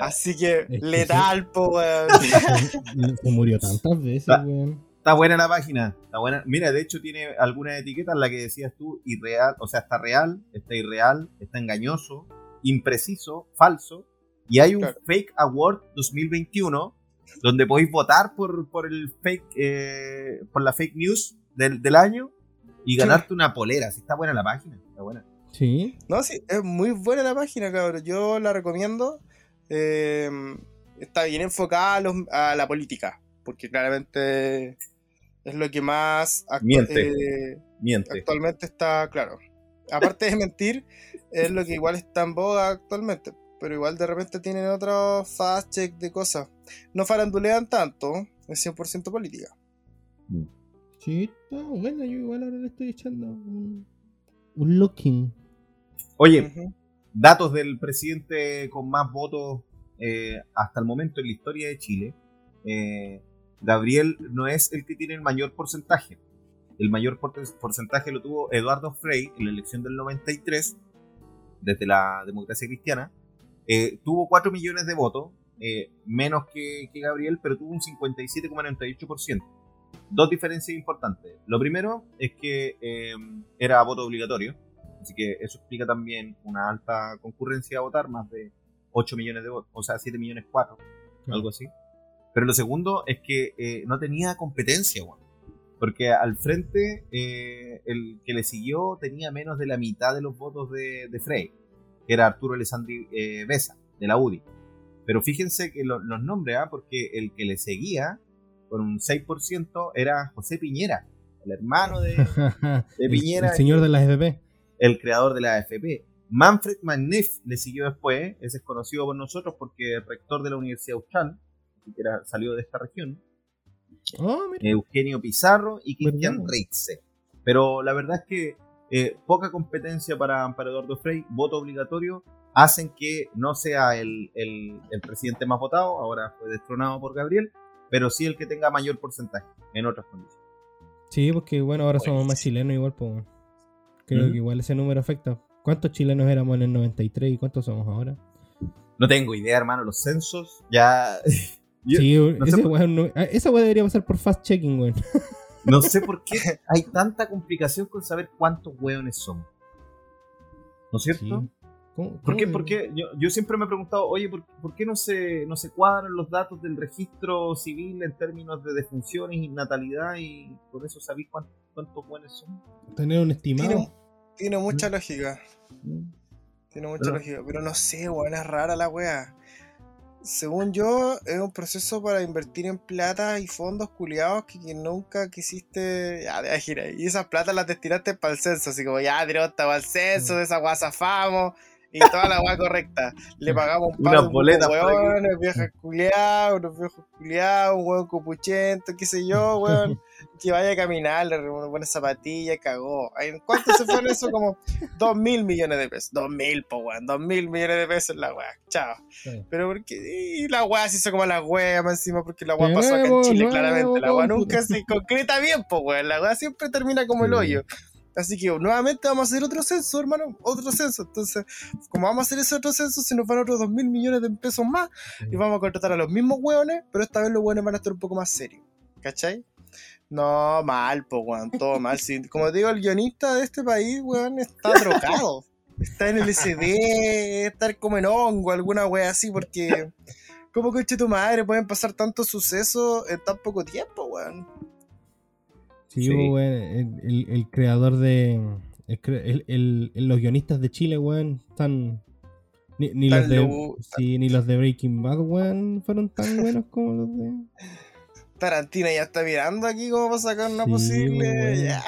Así que que letal, po, weón. <laughs> Se murió tantas veces, weón. Está buena la página. Está buena. Mira, de hecho tiene algunas etiquetas, la que decías tú, irreal, o sea, está real, está irreal, está engañoso, impreciso, falso. Y hay un Claro. Fake Award 2021 donde podéis votar por, por el fake, eh, por la fake news del, del año y ganarte una polera. Si está buena la página, está buena. Sí. No, sí, es muy buena la página, cabrón. Yo la recomiendo. Eh, está bien enfocada a, los- a la política, porque claramente es lo que más actu- Miente. eh, Miente. actualmente está claro. Aparte de mentir, es lo que igual está en boga actualmente. Pero igual de repente tienen otros fast check de cosas. No farandulean tanto, es 100% política. Sí, está bueno, yo igual ahora le estoy echando un, un looking. Oye, datos del presidente con más votos eh, hasta el momento en la historia de Chile. Eh, Gabriel no es el que tiene el mayor porcentaje. El mayor por- porcentaje lo tuvo Eduardo Frei en la elección del 93, desde la democracia cristiana. Eh, tuvo 4 millones de votos, eh, menos que, que Gabriel, pero tuvo un 57,98%. Dos diferencias importantes. Lo primero es que eh, era voto obligatorio, así que eso explica también una alta concurrencia a votar, más de 8 millones de votos, o sea, 7 millones 4, algo así. Pero lo segundo es que no tenía competencia, weón. Porque al frente, eh, el que le siguió tenía menos de la mitad de los votos de, de Frey, que era Arturo Alessandri eh, Besa, de la UDI. Pero fíjense que lo- los nombres, ¿ah? porque el que le seguía, con un 6%, era José Piñera, el hermano de, <laughs> Piñera el señor de las FP. el creador de la AFP. Manfred Magnif le siguió después, ese es conocido por nosotros porque es rector de la Universidad Austral, que era, salió de esta región. Oh. Eugenio Pizarro y Cristian. Reitze. Pero la verdad es que eh, poca competencia para, para Eduardo Frei, voto obligatorio, hacen que no sea el, el- el presidente más votado, ahora fue destronado por Gabriel, pero sí el que tenga mayor porcentaje en otras condiciones. Sí, porque bueno, ahora somos más chilenos igual, pues. Creo que igual ese número afecta. ¿Cuántos chilenos éramos en el 93 y cuántos somos ahora? No tengo idea, hermano, los censos ya... <laughs> Yo- sí, no sé ese por- weón no- ah, esa weá debería pasar por fast checking, weón. <laughs> No sé por qué <laughs> hay tanta complicación con saber cuántos hueones somos. ¿No es cierto? Sí. ¿Cómo- ¿Por qué? de- ¿Por qué? Yo, yo siempre me he preguntado, oye, ¿por, por qué no se, no se cuadran los datos del registro civil en términos de defunciones y natalidad y por eso sabéis cuántos, cuántos hueones somos? Tener un estimado. Tiene, tiene mucha lógica. Mm. Tiene mucha Pero- lógica. Pero no sé, weón, es rara la wea. Según yo, es un proceso para invertir en plata y fondos culiados que, que nunca quisiste. Ya, de gira. Y esas platas las destinaste para el censo. Así como, ya, tiramos para el censo, de esa wea zafamos. Y toda la wea correcta. Le pagamos un par de weones, viejas culiados, unos viejos culiados, un weón copuchento, qué sé yo, weón. <laughs> que vaya a caminar, le reúne buenas zapatillas, cagó. Ay, ¿En cuánto se fue eso? Como <laughs> dos mil millones de pesos. Dos mil, po, weón. Dos mil millones de pesos la weá. Chao. Sí. Pero porque. Y la weá se hizo como la weá más encima porque la weá pasó acá en Chile, nuevo claramente. La weá nunca se concreta bien, po, weón. La weá siempre termina como el hoyo. Así que nuevamente vamos a hacer otro censo, hermano. Otro censo. Entonces, como vamos a hacer ese otro censo, se nos van otros dos mil millones de pesos más. Y vamos a contratar a los mismos hueones, pero esta vez los hueones van a estar un poco más serios. ¿Cachai? No, mal, po, weón, todo <laughs> mal. Sí, como digo, el guionista de este país, weón, está drogado. Está en el SD, estar como en hongo, alguna wea así, porque. ¿Cómo coche tu madre? Pueden pasar tantos sucesos en tan poco tiempo, weón. Sí, Sí. weón, el, el- el creador de. el los guionistas de Chile, weón, están. Ni, ni los de, sí, ni los de Breaking Bad, weón, fueron tan <laughs> buenos como los de. Tarantino ya está mirando aquí como para sacar una Sí, posible. Ya.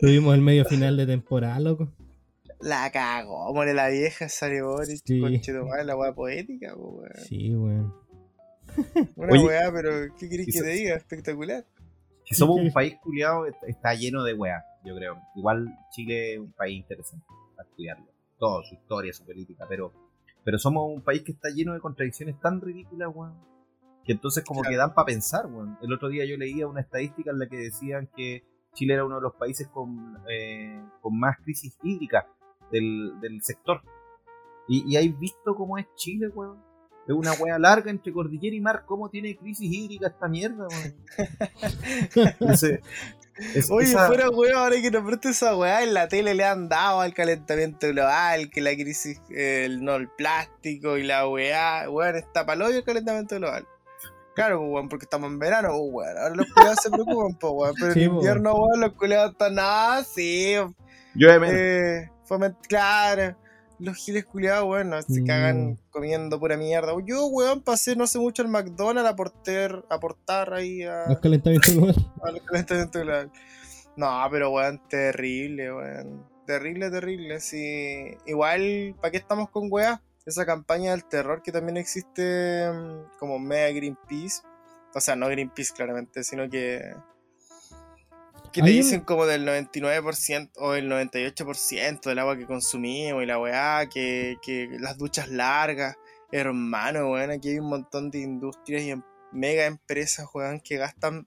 Tuvimos el medio final de temporada, loco. La cagó, more la vieja, salió Boris, Sí. conche tu madre, la wea poética, po, weón. Sí, weón. <laughs> Una Oye, weá, pero ¿qué querés que te diga? Espectacular. Si somos un país culiado, está lleno de weas, yo creo. Igual Chile es un país interesante para estudiarlo. Todo, su historia, su política, pero, pero somos un país que está lleno de contradicciones tan ridículas, weón. Que entonces como Claro. que dan para pensar, weón. El otro día yo leía una estadística en la que decían que Chile era uno de los países con, eh, con más crisis hídrica del, del sector. Y, y hay visto cómo es Chile, weón. Es una wea larga entre cordillera y mar. ¿Cómo tiene crisis hídrica esta mierda, weón? <laughs> Ese- es- Oye, esa- fuera weón, ahora que nombraste esa weá, en la tele le han dado al calentamiento global, que la crisis, el, no, el plástico y la weá, weón, está palo el calentamiento global. Claro, pues, weón, porque estamos en verano, pues, weón. Ahora los culiados se preocupan, pues, weón. Pero Sí, en invierno, weón, los culiados están, nada, sí, Llueve menos. eh, claro. Los giles culiados, bueno, se Mm. cagan comiendo pura mierda. Yo, weón, pasé no hace mucho al McDonald's a porter, a aportar ahí a, Los calentamientos globales. <laughs> global. No, pero weón, terrible, weón. Terrible, terrible. Sí. Igual, ¿para qué estamos con weas? Esa campaña del terror que también existe mm, como media Greenpeace, O sea, no Greenpeace claramente, sino que que te dicen como del 99% o el 98% del agua que consumimos y la weá, que, que las duchas largas. Hermano, weón, aquí hay un montón de industrias y em- mega empresas, weón, que gastan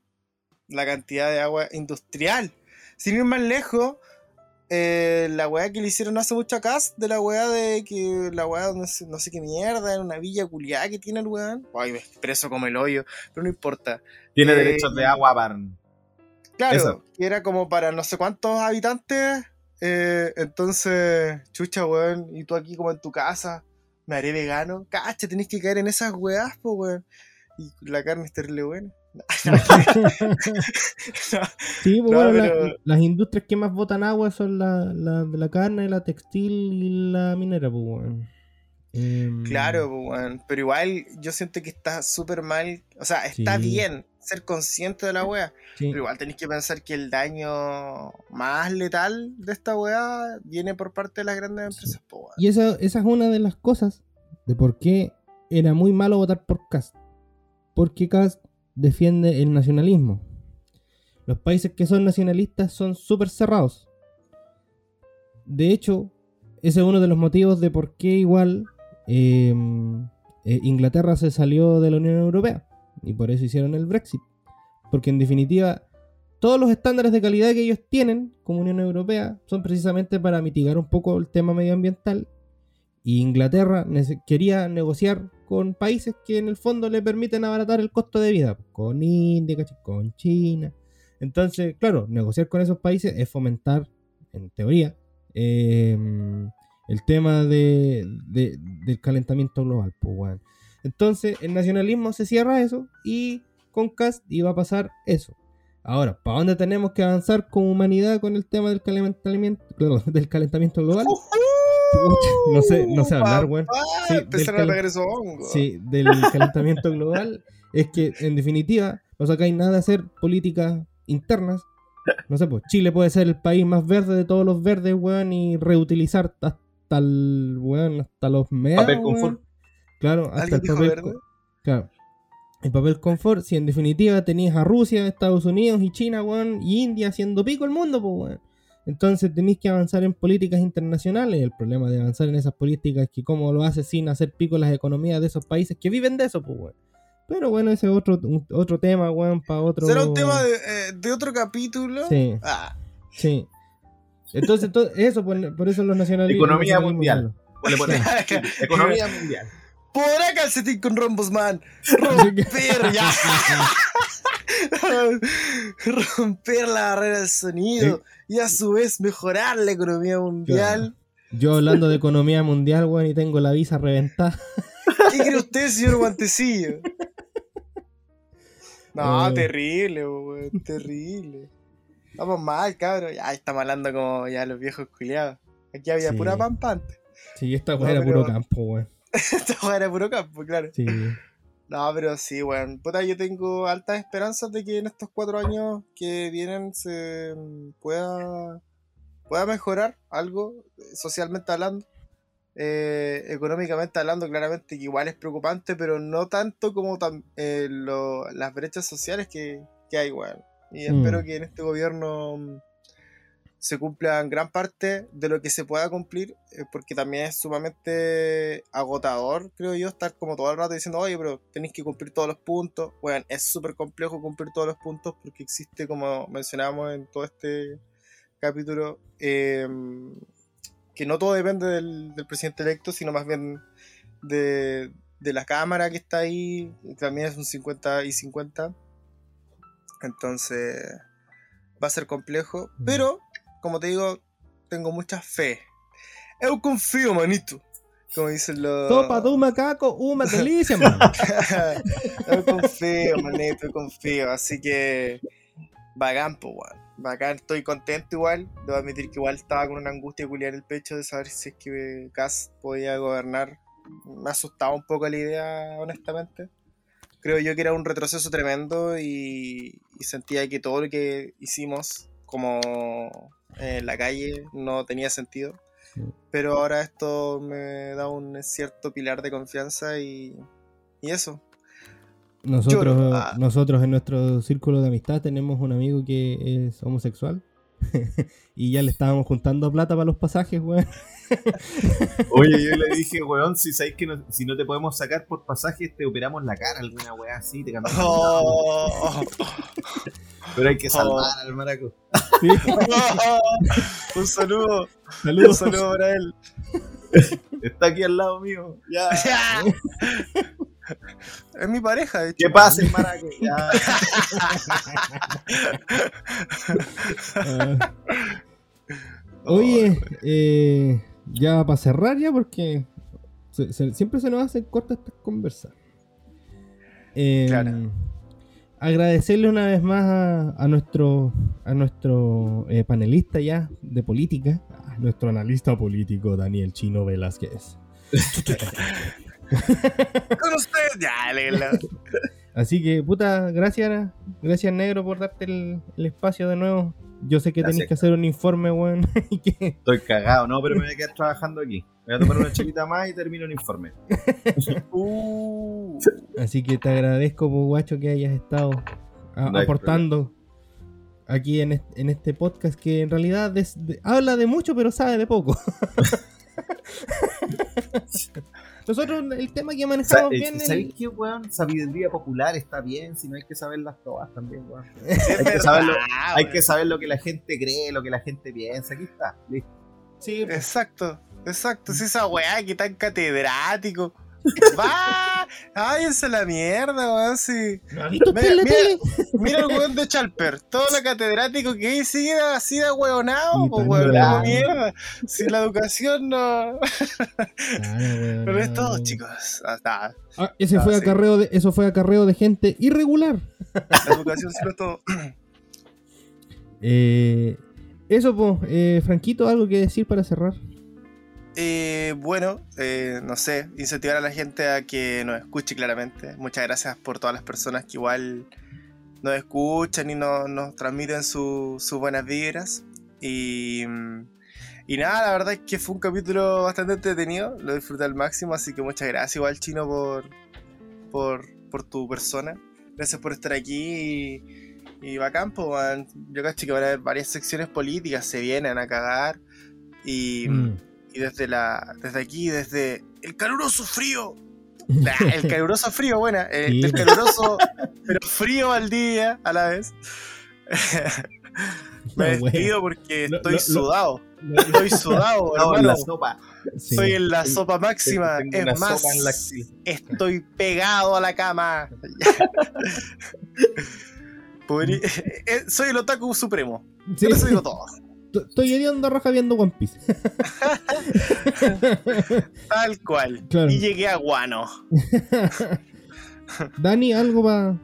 la cantidad de agua industrial. Sin ir más lejos, eh, la weá que le hicieron hace mucho a Cas, de la weá de que la weá, no sé, no sé qué mierda, en una villa culiada que tiene el weón. Ay, me expreso como el hoyo, pero no importa. Tiene Eh, derechos de agua para. Claro, Eso. que era como para no sé cuántos habitantes. eh, entonces, chucha, weón, y tú aquí como en tu casa, me haré vegano. Cacha, tenés que caer en esas weás, pues, weón. Y la carne es terrible buena. <laughs> Sí, pues No, bueno, la- pero- las industrias que más botan agua son la, la de la carne, la textil y la minera, pues weón. Em, Claro, pues, weón. Pero igual yo siento que está súper mal. O sea, está Sí. bien ser consciente de la wea. sí. Pero igual tenéis que pensar que el daño más letal de esta wea viene por parte de las grandes empresas, pues, weón. Y esa, esa es una de las cosas de por qué era muy malo votar por Cast. Porque Cast defiende el nacionalismo. Los países que son nacionalistas son súper cerrados. De hecho, ese es uno de los motivos de por qué igual eh, eh, Inglaterra se salió de la Unión Europea. Y por eso hicieron el Brexit. Porque en definitiva, todos los estándares de calidad que ellos tienen como Unión Europea son precisamente para mitigar un poco el tema medioambiental. Y Inglaterra quería negociar con países que en el fondo le permiten abaratar el costo de vida. Con India, con China. Entonces, claro, negociar con esos países es fomentar, en teoría, eh, el tema de, de- del calentamiento global. Pues, weón. Entonces, el nacionalismo se cierra eso y con Cast iba a pasar eso. Ahora, ¿para dónde tenemos que avanzar como humanidad con el tema del calentamiento, <laughs> del calentamiento global? No sé, no sé hablar, weón. Sí, empezaron del. Sí, del calentamiento global es que en definitiva no sacáis nada de hacer políticas internas. No sé, pues Chile puede ser el país más verde de todos los verdes, weón, y reutilizar hasta el, weón, hasta los meados, Papel weón. confort. Claro, hasta ¿Alguien el dijo papel verde? Claro. El papel confort, si en definitiva tenías a Rusia, Estados Unidos y China, weón, y India haciendo pico el mundo, pues, weón. Entonces tenéis que avanzar en políticas internacionales. El problema de avanzar en esas políticas es que cómo lo haces sin hacer pico las economías de esos países que viven de eso, pues, weón. Pero bueno, ese es otro, otro tema, weón, para otro... ¿Será un tema de, eh, de otro capítulo? Sí, Ah, sí. Entonces, to- eso, por, por eso los nacionalistas... Economía mundial. <laughs> economía mundial. ¿Podrá calcetín con rombos, man? <laughs> Romper ya. <laughs> Romper la barrera del sonido y a su vez mejorar la economía mundial. Yo hablando de economía mundial, weón, y tengo la visa reventada. <laughs> ¿Qué cree usted, señor Guantecillo? No, Eh. terrible, weón, terrible. Vamos mal, cabrón. Ya estamos hablando como ya los viejos culiados. Aquí había Sí. pura pampante. Sí, esta No, weá era pero- puro campo, weón. <laughs> Esta weá era puro campo, claro. Sí. No, pero sí, weón. Puta, yo tengo altas esperanzas de que en estos cuatro años que vienen se mm, pueda, pueda mejorar algo eh, socialmente hablando. Eh, económicamente hablando, claramente que igual es preocupante, pero no tanto como tam- eh, lo- las brechas sociales que, que hay, weón. Y Mm. espero que en este gobierno mm, se cumplan gran parte de lo que se pueda cumplir, eh, porque también es sumamente agotador, creo yo, estar como todo el rato diciendo, oye, pero tenéis que cumplir todos los puntos. Bueno, es súper complejo cumplir todos los puntos porque existe, como mencionábamos en todo este capítulo, eh, que no todo depende del, del presidente electo, sino más bien de, de la Cámara que está ahí, y también es un 50 y 50. Entonces va a ser complejo, Mm. pero como te digo, tengo mucha fe. Eu confío, manito. Como dicen los. Sopa de macaco, una delicia, man. yo <laughs> confío, manito, yo confío. Así que. Bacán, pues, weón. Bacán, estoy contento igual. Debo admitir que igual estaba con una angustia culiar en el pecho de saber si es que Cass podía gobernar. Me asustaba un poco la idea, honestamente. Creo yo que era un retroceso tremendo y, y sentía que todo lo que hicimos como en la calle no tenía sentido. Pero ahora esto me da un cierto pilar de confianza y, y eso. Nosotros. Ah. nosotros en nuestro círculo de amistad tenemos un amigo que es homosexual. <laughs> y ya le estábamos juntando plata para los pasajes, weón. <laughs> Oye, yo le dije, weón, si sabéis que no, si no te podemos sacar por pasajes, te operamos la cara, alguna weá así, te cambiamos. Oh. <laughs> Pero hay que salvar Oh. al maraco. Sí. un saludo. Un Saludos. saludo para él. Está aquí al lado mío. Ya. Es mi pareja, de hecho. ¿Qué pasa. <laughs> Oye, eh, ya para cerrar ya porque se- se- siempre se nos hacen cortas estas conversas. Eh, Claro. Agradecerle una vez más a, a nuestro, a nuestro eh, panelista ya de política, a nuestro analista político Daniel Chino Velázquez. <laughs> <laughs> Con usted. Ya, léela. Así que, puta, gracias, gracias negro por darte el, el espacio de nuevo. Yo sé que tenéis que hacer un informe, weón, <laughs> que Estoy cagado, no, pero me voy a quedar trabajando aquí. Voy a tomar una chelita más y termino el informe. <laughs> Uh. Así que te agradezco, pues, guacho, que hayas estado a- No hay aportando aquí en este, en este podcast que en realidad des- de- habla de mucho, pero sabe de poco. Nosotros el tema que manejamos eh, bien ¿Sabéis el- qué, weón? Sabiduría popular está bien, si no hay que saberlas todas también, weón. <laughs> Hay que, verdad, saberlo, hay weón. que saber lo que la gente cree, lo que la gente piensa. Aquí está, listo. Sí, Exacto, exacto. Es esa weá que tan catedrático. Va, váyanse la mierda, weón. Sí. ¿no has visto usted Mira, el weón de Chalper, todo lo catedrático que es, sigue así de hueonado, Y pues weón, mierda. Si la educación no. Weón, Pero es todo, chicos. Ah, está. Ah, ese Ah, fue sí. acarreo de, eso fue acarreo de gente irregular. La educación sí lo es todo. Eh, eso, pues, eh, Franquito, algo que decir para cerrar. Eh, bueno, eh, no sé, incentivar a la gente a que nos escuche claramente. Muchas gracias por todas las personas que igual nos escuchan y nos, nos transmiten su- sus buenas vibras. Y, mm, y nada, la verdad es que fue un capítulo bastante entretenido, lo disfruté al máximo, así que muchas gracias igual Chino por, por, tu persona. Gracias por estar aquí y, y bacán, pues, yo cacho que van a haber varias secciones políticas, se vienen a cagar. Y, Mm. Y desde la desde aquí, desde el caluroso frío. Nah, <laughs> el caluroso frío, buena. eh, Sí. El caluroso, pero frío al día a la vez. <laughs> Me No, despido porque Lo- estoy lo- lo- sudado. Estoy sudado, <laughs> en la sopa. Sí. Estoy en la sopa máxima. tengo Es más, sopa en la axila. estoy pegado a la cama. Eh, Soy el otaku supremo. Sí. Por eso digo todo. Estoy hediondo raja viendo One Piece. <laughs> Tal cual. Claro. Y llegué a Guano. <laughs> Dani, ¿algo para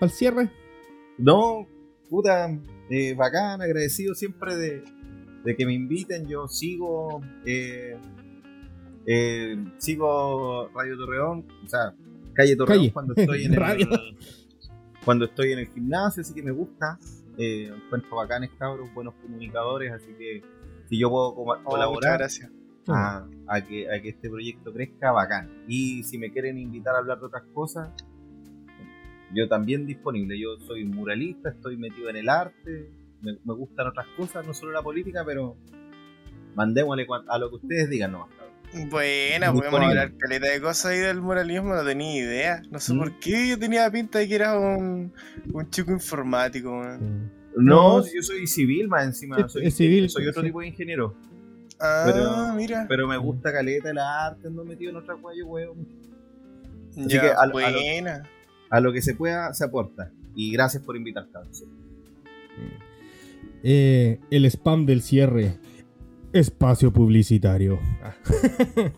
el cierre? No, puta, eh, bacán, agradecido siempre de, de que me inviten. Yo sigo, eh, eh, sigo Radio Torreón, o sea, calle Torreón Calle. cuando estoy en <laughs> Radio. el cuando estoy en el gimnasio, así que me gusta. Eh, encuentro bacanes cabros, buenos comunicadores, así que si yo puedo co- Oh, colaborar gracias. a, a que, a que este proyecto crezca, bacán. Y si me quieren invitar a hablar de otras cosas, yo también disponible. Yo soy muralista, estoy metido en el arte, me, me gustan otras cosas, no solo la política, pero mandémosle a lo que ustedes digan nomás. Buena, podemos hablar caleta de cosas ahí del moralismo, no tenía idea. No sé ¿Mm? por qué yo tenía pinta de que era un, un chico informático, man. No, yo soy civil más encima, soy, es civil, soy otro sí. tipo de ingeniero. Ah, Pero- mira. Pero me gusta caleta el arte, ando metido en otra guayo, weón. así Ya, que a lo- a lo- buena. A lo que se pueda, se aporta. Y gracias por invitar. Eh, el spam del cierre. Espacio publicitario. Ah. <laughs>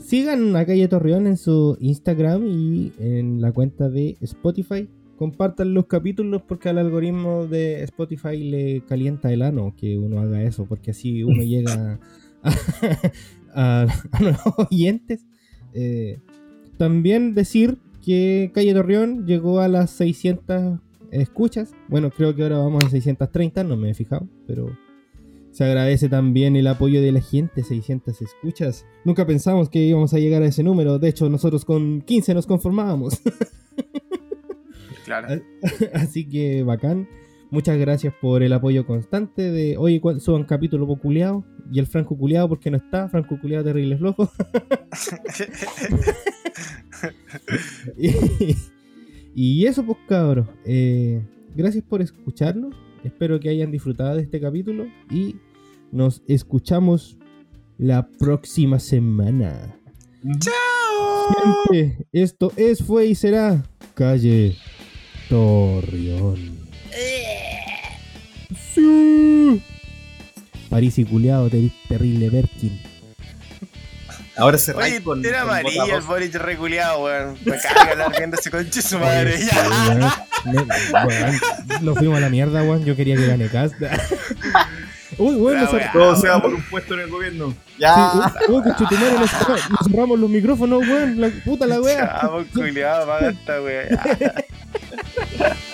Sigan a Calle Torreón en su Instagram y en la cuenta de Spotify. Compartan los capítulos porque al algoritmo de Spotify le calienta el ano que uno haga eso, porque así uno <laughs> llega a, a- a nuevos <laughs> oyentes. Eh, también decir que Calle Torreón llegó a las 600 escuchas. Bueno, creo que ahora vamos a 630, no me he fijado, pero se agradece también el apoyo de la gente, 600 escuchas. Nunca pensamos que íbamos a llegar a ese número, de hecho nosotros con 15 nos conformábamos. <laughs> Claro. Así que bacán. Muchas gracias por el apoyo constante de ¿cuál- suban capítulo populeado y el Franco culiado porque no está, Franco culiado terrible flojo. y, y eso pues cabros, eh, gracias por escucharnos, espero que hayan disfrutado de este capítulo y nos escuchamos la próxima semana. ¡Chao! Gente, esto es, fue y será Calle Torreón. Sí. París y culiado, ter- terrible Berkin. Ahora se Oye, con. era con bota el. Boris reculeado, weón. Me caga hablar viendo ese conche su madre. Oye, Ya. Nos fuimos a la mierda, weón. Yo quería que gane Casta. <laughs> Uy, weón, La nos. Todo sea por un puesto en el gobierno. Ya. Sí, uy, conchetumare, nos, nos cerramos los micrófonos, weón. La puta la wea. Chavo, culiado, paga esta wea. Ya. <laughs>